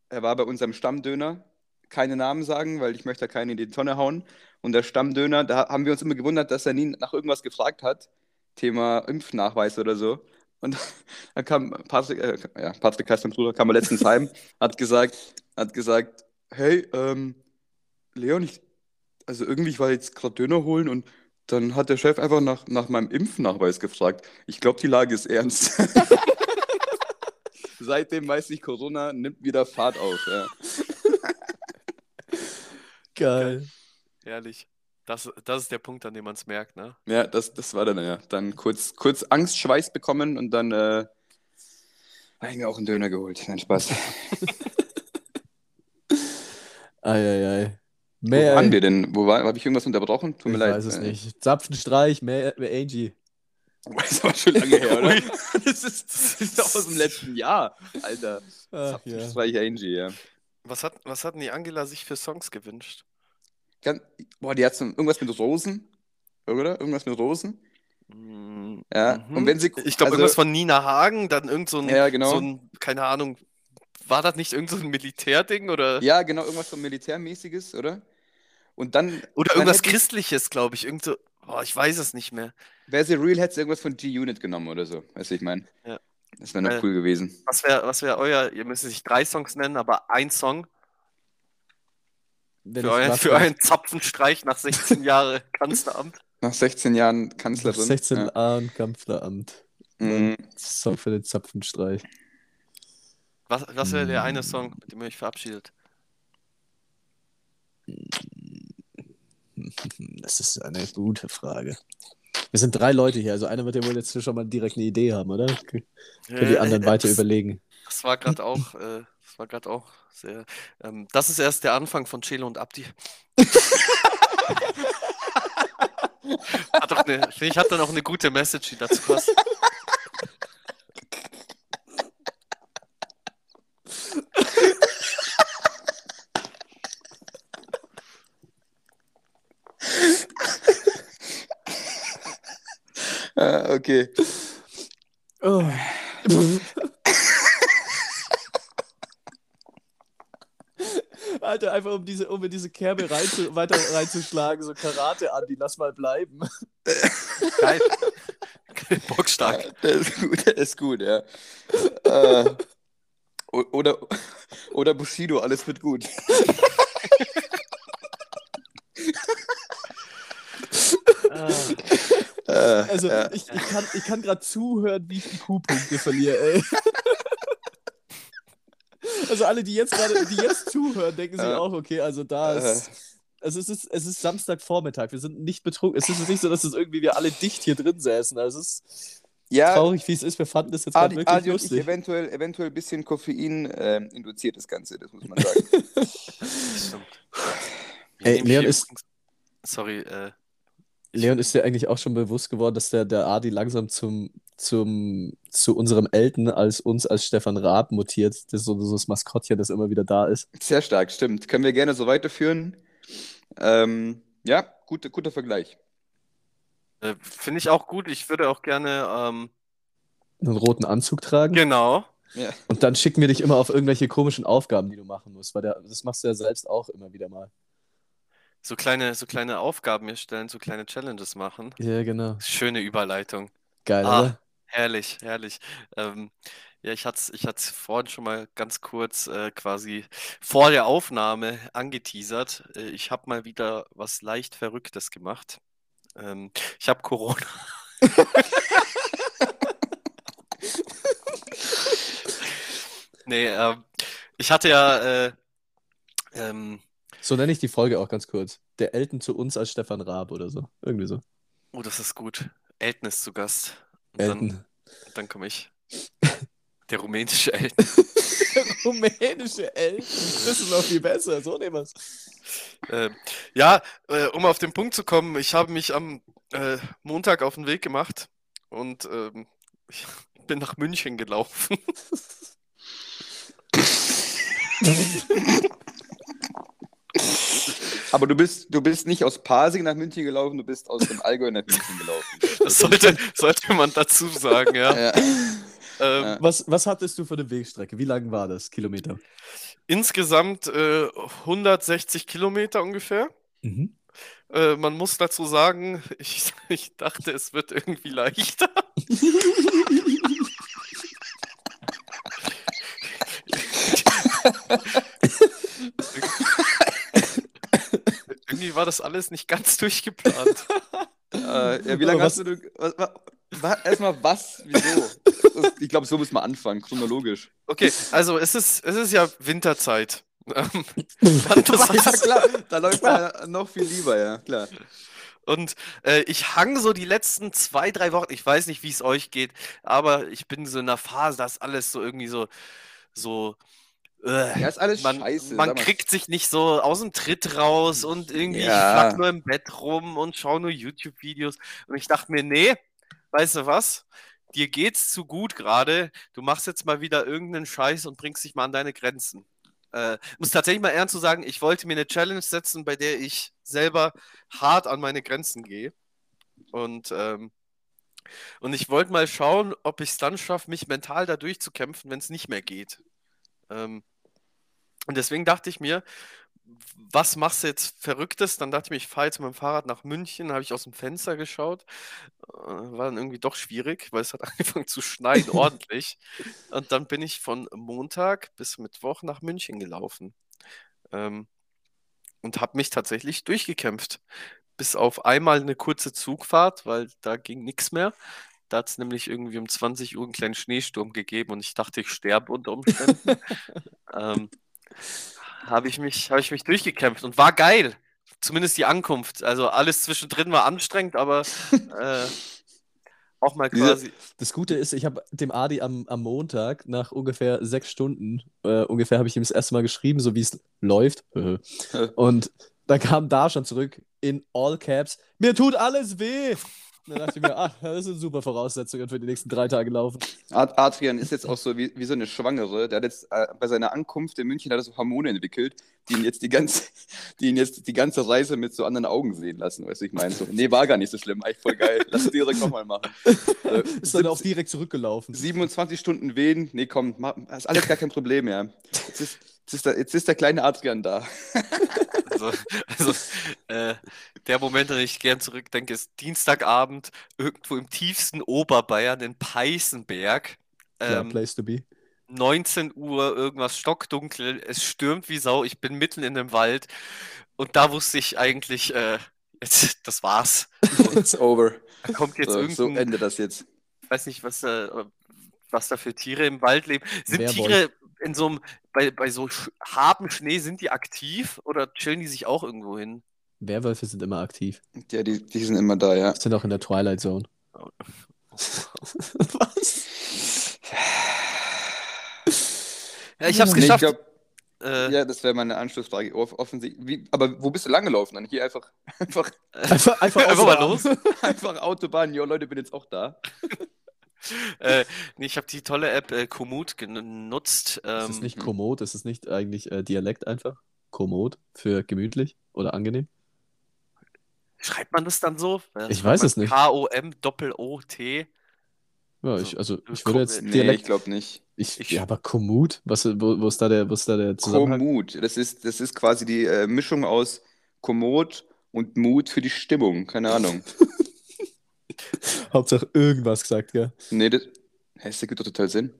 S3: er war bei unserem Stammdöner, keine Namen sagen, weil ich möchte da keinen in die Tonne hauen. Und der Stammdöner, da haben wir uns immer gewundert, dass er nie nach irgendwas gefragt hat, Thema Impfnachweis oder so. Und dann kam Patrick, äh, ja, Patrick heißt mein Bruder, kam er letztens heim, hat gesagt, hat gesagt, hey, ähm, Leon, ich, also irgendwie, ich war jetzt gerade Döner holen und dann hat der Chef einfach nach, nach meinem Impfnachweis gefragt. Ich glaube, die Lage ist ernst. Seitdem weiß ich, Corona nimmt wieder Fahrt auf. Ja.
S1: Geil.
S2: Herrlich. Das, das ist der Punkt, an dem man es merkt, ne?
S3: Ja, das, das war dann ja. Dann kurz, kurz Angstschweiß bekommen und dann äh, habe ich mir auch einen Döner geholt. Nein, Spaß.
S1: Eieiei.
S3: Wo
S1: Mehr,
S3: waren wir denn? Wo war, habe ich irgendwas unterbrochen? Tut mir
S1: ich
S3: leid.
S1: weiß es
S3: Äh,
S1: nicht. Zapfenstreich, mehr, mehr Angie.
S3: Das war schon lange her, oder? Das ist, das ist aus dem letzten Jahr, Alter.
S1: Ach, ja.
S3: Das war ich Angie, ja.
S2: Was hat, was hat denn die Angela sich für Songs gewünscht?
S3: Ganz, boah, die hat so irgendwas mit Rosen, oder? Irgendwas mit Rosen.
S2: Mm,
S3: Ja,
S2: mhm.
S3: und wenn sie-
S2: Ich glaube,
S3: also-
S2: irgendwas von Nina Hagen, dann irgend so ein,
S3: Ja, genau.
S2: so ein, keine Ahnung, war das nicht irgend so ein Militärding oder,
S3: Ja, genau, irgendwas so Militärmäßiges, oder? Und dann,
S2: oder
S3: dann
S2: irgendwas Christliches, glaube ich. Irgend so, oh, ich weiß es nicht mehr.
S3: wäre sie real, hätte sie irgendwas von G-Unit genommen oder so. Weißt du, ich meine?
S2: Ja.
S3: Das wäre noch
S2: Äh,
S3: cool gewesen.
S2: Was wäre was wär euer, ihr müsst nicht drei Songs nennen, aber ein Song
S1: Wenn
S2: für, euren, für euren Zapfenstreich nach 16 Jahren Kanzleramt?
S3: Nach 16 Jahren Kanzlerin.
S1: 16
S3: Ja.
S1: Jahren Kanzleramt.
S3: Mhm.
S1: Song für den Zapfenstreich.
S2: Was, was wäre der
S3: Mm.
S2: eine Song, mit dem ihr euch verabschiedet?
S1: Das ist eine gute Frage. Wir sind drei Leute hier, also einer wird ja wohl jetzt schon mal direkt eine Idee haben, oder? Können die anderen
S2: Äh,
S1: weiter
S2: das-
S1: überlegen.
S2: Das war gerade auch, äh, das war gerade auch sehr. Ähm, das ist erst der Anfang von Chelo und Abdi. hat doch eine, finde ich, hat dann auch eine gute Message, die dazu passt.
S3: Ah, okay.
S1: Oh. Alter, einfach um diese, um in diese Kerbe reinzu, weiter reinzuschlagen, so Karate an, die lass mal bleiben.
S2: Geil. Bockstark.
S3: Der ist gut, der ist gut, ja. äh, oder, oder Bushido, alles wird gut.
S2: Ah,
S3: Äh,
S1: Also
S3: ja.
S1: ich, ich kann, ich kann gerade zuhören, wie ich die Q-Punkte verliere, ey. Also alle, die jetzt gerade, die jetzt zuhören, denken sich
S3: Ja.
S1: auch, okay, also da ist. Also es ist, es ist Samstagvormittag, wir sind nicht betrunken. Es ist jetzt nicht so, dass es irgendwie wir alle dicht hier drin säßen. Also es ist
S3: ja,
S1: traurig, wie es ist. Wir fanden das jetzt gerade
S3: Adi,
S1: wirklich
S3: Adi
S1: lustig.
S3: eventuell, eventuell ein bisschen Koffein ähm, induziert das Ganze, das muss man sagen.
S2: stimmt.
S1: Ey, Leon ist-
S2: Sorry, äh,
S1: Leon ist dir eigentlich auch schon bewusst geworden, dass der, der Adi langsam zum, zum, zu unserem Elten als uns als Stefan Raab mutiert. Das ist so, so das Maskottchen, das immer wieder da ist.
S3: Sehr stark, stimmt. Können wir gerne so weiterführen. Ähm, ja, gute, guter Vergleich.
S2: äh, finde ich auch gut. Ich würde auch gerne, ähm,
S1: Einen roten Anzug tragen.
S2: genau.
S3: Ja.
S1: Und dann schicken wir dich immer auf irgendwelche komischen Aufgaben, die du machen musst. Weil der, das machst du ja selbst auch immer wieder mal.
S2: So kleine, so kleine Aufgaben mir stellen, so kleine Challenges machen.
S1: Ja, genau.
S2: Schöne Überleitung.
S1: Geil,
S2: Ah.
S1: oder?
S2: Herrlich, herrlich. Ähm, ja, ich hatte es ich hat's vorhin schon mal ganz kurz äh, quasi vor der Aufnahme angeteasert. Äh, ich habe mal wieder was leicht Verrücktes gemacht. Ähm, ich habe Corona. Nee, ähm, ich hatte ja, äh, ähm,
S1: So nenne ich die Folge auch ganz kurz. Der Elten zu uns als Stefan Raab oder so. Irgendwie so.
S2: oh, das ist gut. Elton ist zu Gast. Und dann,
S1: Elten.
S2: dann komme ich. Der rumänische Elton.
S1: Rumänische Elten. Das ist noch viel besser. So nehmen wir es.
S2: Ähm, ja, äh, um auf den Punkt zu kommen, ich habe mich am äh, Montag auf den Weg gemacht und ähm, ich bin nach München gelaufen.
S3: Aber du bist, du bist nicht aus Pasing nach München gelaufen, du bist aus dem Allgäu nach München gelaufen.
S2: Das sollte, sollte man dazu sagen, ja.
S3: Ja.
S2: Ähm,
S3: Ja.
S1: Was, was hattest du für eine Wegstrecke? Wie lang war das? Kilometer?
S2: Insgesamt äh, 160 Kilometer ungefähr.
S1: Mhm.
S2: Äh, man muss dazu sagen, ich, ich dachte, es wird irgendwie leichter. irgendwie war das alles nicht ganz durchgeplant.
S3: Äh, ja, wie lange hast du. Was, was, was, erstmal was? Wieso? Das- Ich glaube, so muss man anfangen, chronologisch.
S2: Okay, also es ist, es ist ja Winterzeit. Ähm,
S1: Wann
S2: das
S3: Ja, klar, da läuft er noch viel lieber, ja, klar.
S2: Und äh, ich hang so die letzten zwei, drei Wochen, ich weiß nicht, wie es euch geht, aber ich bin so in einer Phase, da ist alles so irgendwie so, so,
S3: Ja, ist alles
S2: man,
S3: scheiße.
S2: man kriegt sich nicht so aus dem Tritt raus und irgendwie ich
S3: Ja.
S2: flack nur im Bett rum und schaue nur YouTube-Videos. Und ich dachte mir, nee, weißt du was? Dir geht's zu gut gerade. Du machst jetzt mal wieder irgendeinen Scheiß und bringst dich mal an deine Grenzen. Äh, muss tatsächlich mal ernst zu sagen, ich wollte mir eine Challenge setzen, bei der ich selber hart an meine Grenzen gehe. Und, ähm, und ich wollte mal schauen, ob ich es dann schaffe, mich mental da durchzukämpfen, wenn es nicht mehr geht. Ähm, und deswegen dachte ich mir, was machst du jetzt Verrücktes? Dann dachte ich mir, ich fahre jetzt mit dem Fahrrad nach München, habe ich aus dem Fenster geschaut. Äh, War dann irgendwie doch schwierig, weil es hat angefangen zu schneien, ordentlich. Und dann bin ich von Montag bis Mittwoch nach München gelaufen. Ähm, und habe mich tatsächlich durchgekämpft. Bis auf einmal eine kurze Zugfahrt, weil da ging nichts mehr. Da hat es nämlich irgendwie um 20 Uhr einen kleinen Schneesturm gegeben und ich dachte, ich sterbe unter Umständen. ähm, habe ich mich, habe ich mich durchgekämpft und war geil. Zumindest die Ankunft. Also alles zwischendrin war anstrengend, aber äh, auch mal quasi.
S1: Das Gute ist, ich habe dem Adi am, am Montag nach ungefähr sechs Stunden, äh, ungefähr habe ich ihm das erste Mal geschrieben, so wie es läuft. Und dann kam da schon zurück in all caps, mir tut alles weh. Dann dachte ich mir, ach, das sind super Voraussetzungen für die nächsten drei Tage laufen.
S3: Ad- Adrian ist jetzt auch so wie, wie so eine Schwangere. Der hat jetzt äh, bei seiner Ankunft in München hat er so Hormone entwickelt, die ihn jetzt die ganze, die ihn jetzt die ganze Reise mit so anderen Augen sehen lassen. Weißt du, ich meine so, nee, war gar nicht so schlimm, eigentlich voll geil. Lass es direkt nochmal machen. Äh,
S1: Ist dann auch
S3: 17
S1: direkt zurückgelaufen.
S3: 27 Stunden wehen, nee, komm, mach, ist alles gar kein Problem mehr. Jetzt ist, jetzt ist, der, jetzt ist der kleine Adrian da.
S2: Also, also äh, der Moment, an den ich gern zurückdenke, ist Dienstagabend irgendwo im tiefsten Oberbayern in Peißenberg.
S1: Ja,
S2: Ähm,
S1: place to be.
S2: 19 Uhr, irgendwas stockdunkel, es stürmt wie Sau, ich bin mitten in dem Wald und da wusste ich eigentlich, äh, jetzt, das war's.
S3: It's over.
S2: Da kommt jetzt
S3: So, so
S2: irgendein,
S3: endet das jetzt.
S2: ich weiß nicht, was, äh, was da für Tiere im Wald leben. Sind
S1: Werwolf.
S2: Tiere in so einem, bei, bei so hartem Schnee, sind die aktiv oder chillen die sich auch irgendwo hin?
S1: Werwölfe sind immer aktiv.
S3: Ja, die, die sind immer da, ja.
S1: Sind auch in der Twilight Zone. Was?
S2: Ja, ich hab's
S3: Nee, ich
S2: geschafft.
S3: glaub,
S2: äh,
S3: ja, das wäre meine Anschlussfrage. Off offensichtlich. Wie, aber wo bist du lang gelaufen? Dann hier einfach, einfach,
S1: Einfach, einfach,
S2: Einfach mal
S1: ausrahmen.
S3: einfach Autobahn. Jo, Leute, bin jetzt auch da.
S2: äh, nee, ich habe die tolle App äh, Komoot genutzt.
S1: Ist es
S2: Ähm,
S1: nicht Komoot? Ist es nicht eigentlich äh, Dialekt einfach? Komoot für gemütlich oder angenehm?
S2: schreibt man das dann so? Ja,
S1: Ich weiß es nicht.
S2: K-O-M-Doppel-O-T.
S1: Ja,
S2: Also,
S1: ich, also ich würde jetzt
S2: nee,
S3: Nee,
S1: Dialekt.
S3: ich glaube nicht.
S1: Ich,
S2: ich-
S1: ja, aber Komoot? Was, wo, wo ist da der, wo ist da der Zusammenhang?
S3: Komoot. Das ist, das ist quasi die äh, Mischung aus Komoot und Mut für die Stimmung. Keine Ahnung.
S1: Hauptsache irgendwas gesagt, gell?
S3: nee, das, das ergibt doch total Sinn.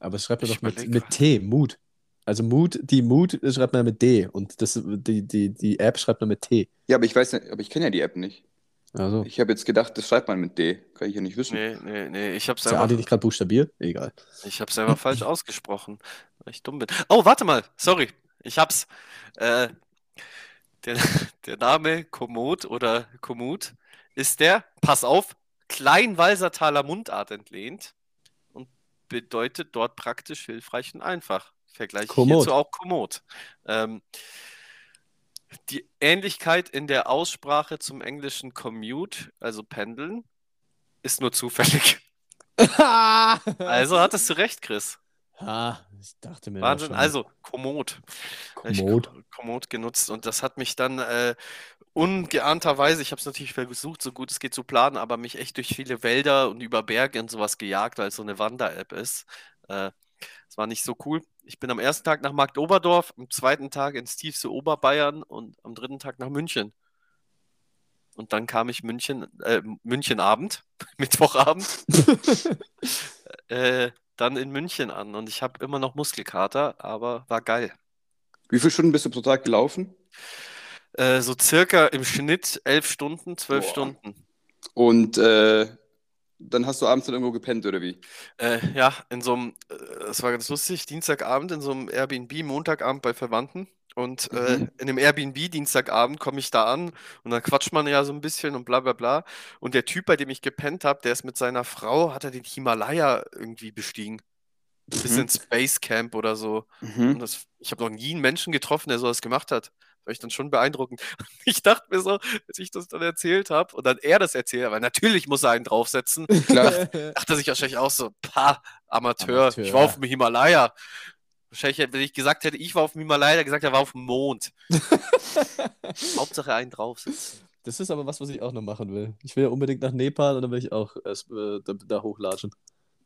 S1: Aber es schreibt man doch mit, mit. T, Mut. Also Mut, die Mut schreibt man mit D und das, die, die, die App schreibt man mit T.
S3: Ja, aber ich weiß nicht, aber ich kenne ja die App nicht.
S1: Also,
S3: Ich habe jetzt gedacht, das schreibt man mit D. Kann ich ja nicht wissen.
S2: Nee, nee, nee, ich hab's
S1: ist Adi
S2: einfach,
S1: nicht gerade buchstabiert? Egal.
S2: ich hab's einfach falsch ausgesprochen, weil ich dumm bin. Oh, warte mal, sorry, ich hab's. Äh, der, der Name Komoot oder Komoot ist der, pass auf, Kleinwalsertaler Mundart entlehnt und bedeutet dort praktisch hilfreich und einfach. Vergleiche ich
S1: Komoot.
S2: hierzu auch Komoot. Ähm, die Ähnlichkeit in der Aussprache zum englischen Commute, also pendeln, ist nur zufällig. Also hattest du recht, Chris.
S1: Ha, ich dachte mir
S2: Wahnsinn.
S1: schon.
S2: Also Komoot. Ich
S1: Komoot.
S2: Ko- Komoot genutzt und das hat mich dann äh, ungeahnterweise, ich habe es natürlich versucht, so gut es geht zu planen, aber mich echt durch viele Wälder und über Berge und sowas gejagt, weil es so eine Wander-App ist. Äh, das war nicht so cool. Ich bin am ersten Tag nach Marktoberdorf, am zweiten Tag ins tiefste Oberbayern und am dritten Tag nach München. Und dann kam ich München, äh, Münchenabend, Mittwochabend, äh, dann in München an und ich habe immer noch Muskelkater, aber war geil.
S3: Wie viele Stunden bist du pro Tag gelaufen?
S2: Äh, so circa im Schnitt elf Stunden, zwölf
S3: Boah.
S2: Stunden.
S3: Und äh, dann hast du abends dann irgendwo gepennt, oder wie?
S2: Äh, ja, in so einem, äh, das war ganz lustig, Dienstagabend in so einem Airbnb, Montagabend bei Verwandten. Und äh,
S3: Mhm.
S2: in dem Airbnb Dienstagabend komme ich da an und dann quatscht man ja so ein bisschen und bla bla bla. Und der Typ, bei dem ich gepennt habe, der ist mit seiner Frau, hat er den Himalaya irgendwie bestiegen. Bis
S3: Mhm.
S2: ins Space Camp oder so.
S3: Mhm.
S2: das, ich habe noch nie einen Menschen getroffen, der sowas gemacht hat. War ich dann schon beeindruckend. Ich dachte mir so, als ich das dann erzählt habe und dann er das erzählt, weil natürlich muss er einen draufsetzen,
S3: Klar.
S2: dachte sich wahrscheinlich auch so, pa, Amateur, ich
S1: Amateur.
S2: war auf dem Himalaya. Wahrscheinlich, wenn ich gesagt hätte, ich war auf dem Himalaya, er gesagt, er war auf dem Mond. Hauptsache einen draufsetzen.
S1: Das ist aber was, was ich auch noch machen will. Ich will ja unbedingt nach Nepal und dann will ich auch erst, äh, da, da hochlatschen.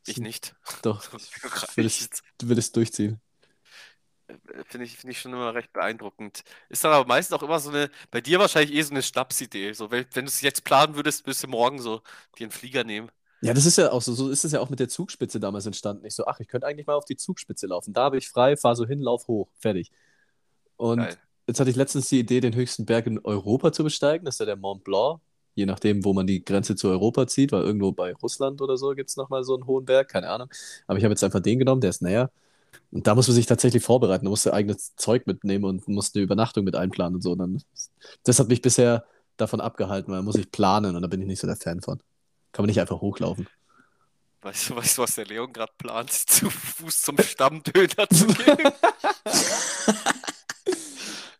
S2: Ich nicht.
S1: Doch,
S2: Das
S1: ich will es,
S2: reicht.
S1: will es durchziehen.
S2: Finde ich, finde ich schon immer recht beeindruckend. Ist dann aber meistens auch immer so eine, bei dir wahrscheinlich eh so eine Schnapsidee. So, wenn, wenn du es jetzt planen würdest, würdest du morgen so dir einen Flieger nehmen.
S1: Ja, das ist ja auch so. So ist es ja auch mit der Zugspitze damals entstanden. Ich so, ach, ich könnte eigentlich mal auf die Zugspitze laufen. Da habe ich frei, fahr so hin, lauf hoch. Fertig. Und
S2: Geil.
S1: jetzt hatte ich letztens die Idee, den höchsten Berg in Europa zu besteigen. Das ist ja der Mont Blanc. Je nachdem, wo man die Grenze zu Europa zieht, weil irgendwo bei Russland oder so gibt es nochmal so einen hohen Berg, keine Ahnung. Aber ich habe jetzt einfach den genommen, der ist näher. Und da muss man sich tatsächlich vorbereiten. Da musst du eigenes Zeug mitnehmen und musst eine Übernachtung mit einplanen und so. Und dann, das hat mich bisher davon abgehalten, weil da muss ich planen und da bin ich nicht so der Fan von. Kann man nicht einfach hochlaufen.
S2: Weißt du, weißt du, was der Leon gerade plant, zu Fuß zum Stammdöner zu gehen?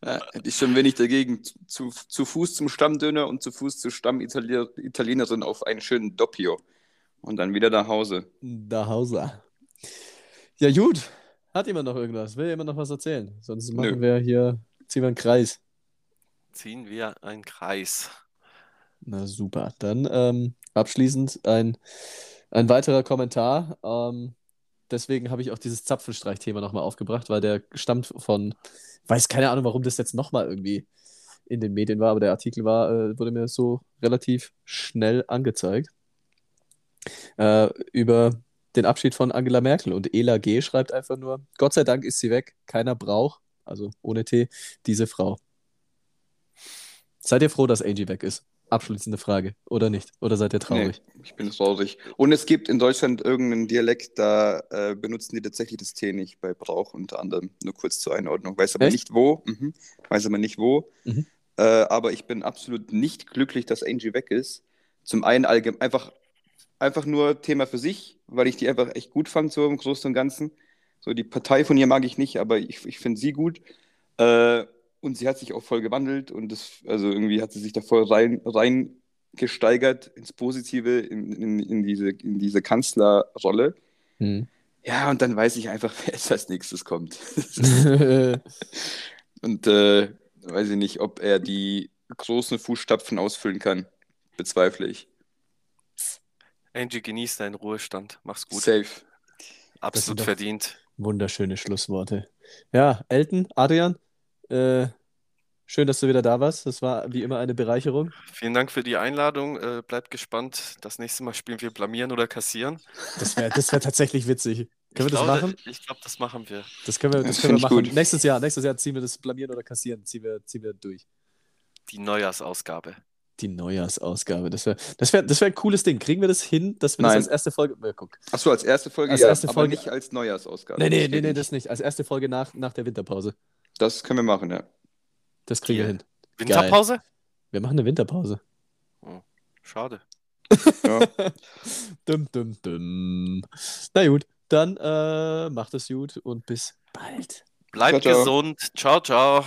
S3: Ja, hätte ich schon wenig dagegen. Zu, zu Fuß zum Stammdöner und zu Fuß zur Stammitalienerin auf einen schönen Doppio. Und dann wieder nach Hause.
S1: Nach Hause. Ja, gut. Hat jemand noch irgendwas? Will jemand noch was erzählen? Sonst machen
S3: Nö.
S1: wir hier, ziehen wir einen Kreis.
S2: Ziehen wir einen Kreis.
S1: Na super. Dann ähm, abschließend ein, ein weiterer Kommentar. Ähm, deswegen habe ich auch dieses Zapfenstreich-Thema nochmal aufgebracht, weil der stammt von, weiß keine Ahnung, warum das jetzt nochmal irgendwie in den Medien war, aber der Artikel war, äh, wurde mir so relativ schnell angezeigt. Äh, über den Abschied von Angela Merkel. Und Ela G. schreibt einfach nur: Gott sei Dank ist sie weg. Keiner braucht, also ohne T, diese Frau. Seid ihr froh, dass Angie weg ist? Abschließende Frage. Oder nicht? Oder seid ihr traurig?
S3: Nee, ich bin traurig. Und es gibt in Deutschland irgendeinen Dialekt, da äh, benutzen die tatsächlich das T nicht bei Brauch unter anderem. Nur kurz zur Einordnung. Weiß aber
S1: Echt?
S3: nicht wo. Mhm. Weiß aber nicht wo.
S1: Mhm.
S3: Äh, aber ich bin absolut nicht glücklich, dass Angie weg ist. Zum einen allgemein einfach, einfach nur Thema für sich, weil ich die einfach echt gut fand, so im Großen und Ganzen. So die Partei von ihr mag ich nicht, aber ich, ich finde sie gut. Äh, und sie hat sich auch voll gewandelt und das, also irgendwie hat sie sich da voll rein, rein gesteigert ins Positive, in, in, in, diese, in diese Kanzlerrolle.
S1: Hm.
S3: Ja, und dann weiß ich einfach, wer jetzt als nächstes kommt. und äh, weiß ich nicht, ob er die großen Fußstapfen ausfüllen kann. Bezweifle ich.
S2: Angie, genieß deinen Ruhestand. Mach's gut.
S3: Safe.
S2: Absolut verdient.
S1: Wunderschöne Schlussworte. Ja, Elton, Adrian, äh, schön, dass du wieder da warst. Das war wie immer eine Bereicherung.
S2: Vielen Dank für die Einladung. Äh, bleibt gespannt. Das nächste Mal spielen wir Blamieren oder Kassieren.
S1: Das wäre das wär tatsächlich witzig. Können wir
S2: ich
S1: das
S2: glaube,
S1: machen?
S2: Ich glaube, das machen wir.
S1: Das können wir, das können wir machen.
S3: gut.
S1: Nächstes Jahr, nächstes Jahr ziehen wir das Blamieren oder Kassieren, ziehen wir, ziehen wir durch.
S2: Die Neujahrsausgabe.
S1: Die Neujahrsausgabe. Das wäre das wär, das wär ein cooles Ding. Kriegen wir das hin, dass wir
S3: Nein.
S1: das als erste Folge. Ja, guck.
S3: Achso, als erste Folge,
S1: Als
S3: ja,
S1: erste
S3: aber
S1: Folge-
S3: nicht als Neujahrsausgabe.
S1: Nee, nee,
S3: Das
S1: nee, nee,
S3: nicht.
S1: das nicht. Als erste Folge nach, nach der Winterpause.
S3: Das können wir machen, ja.
S1: Das kriegen wir hin.
S2: Winterpause?
S1: Wir machen eine Winterpause.
S2: Schade.
S3: ja.
S1: Dum, dum, dum. Na gut, dann äh, macht es gut und bis bald.
S2: Bleibt
S3: Ciao, ciao.
S2: gesund. Ciao, ciao.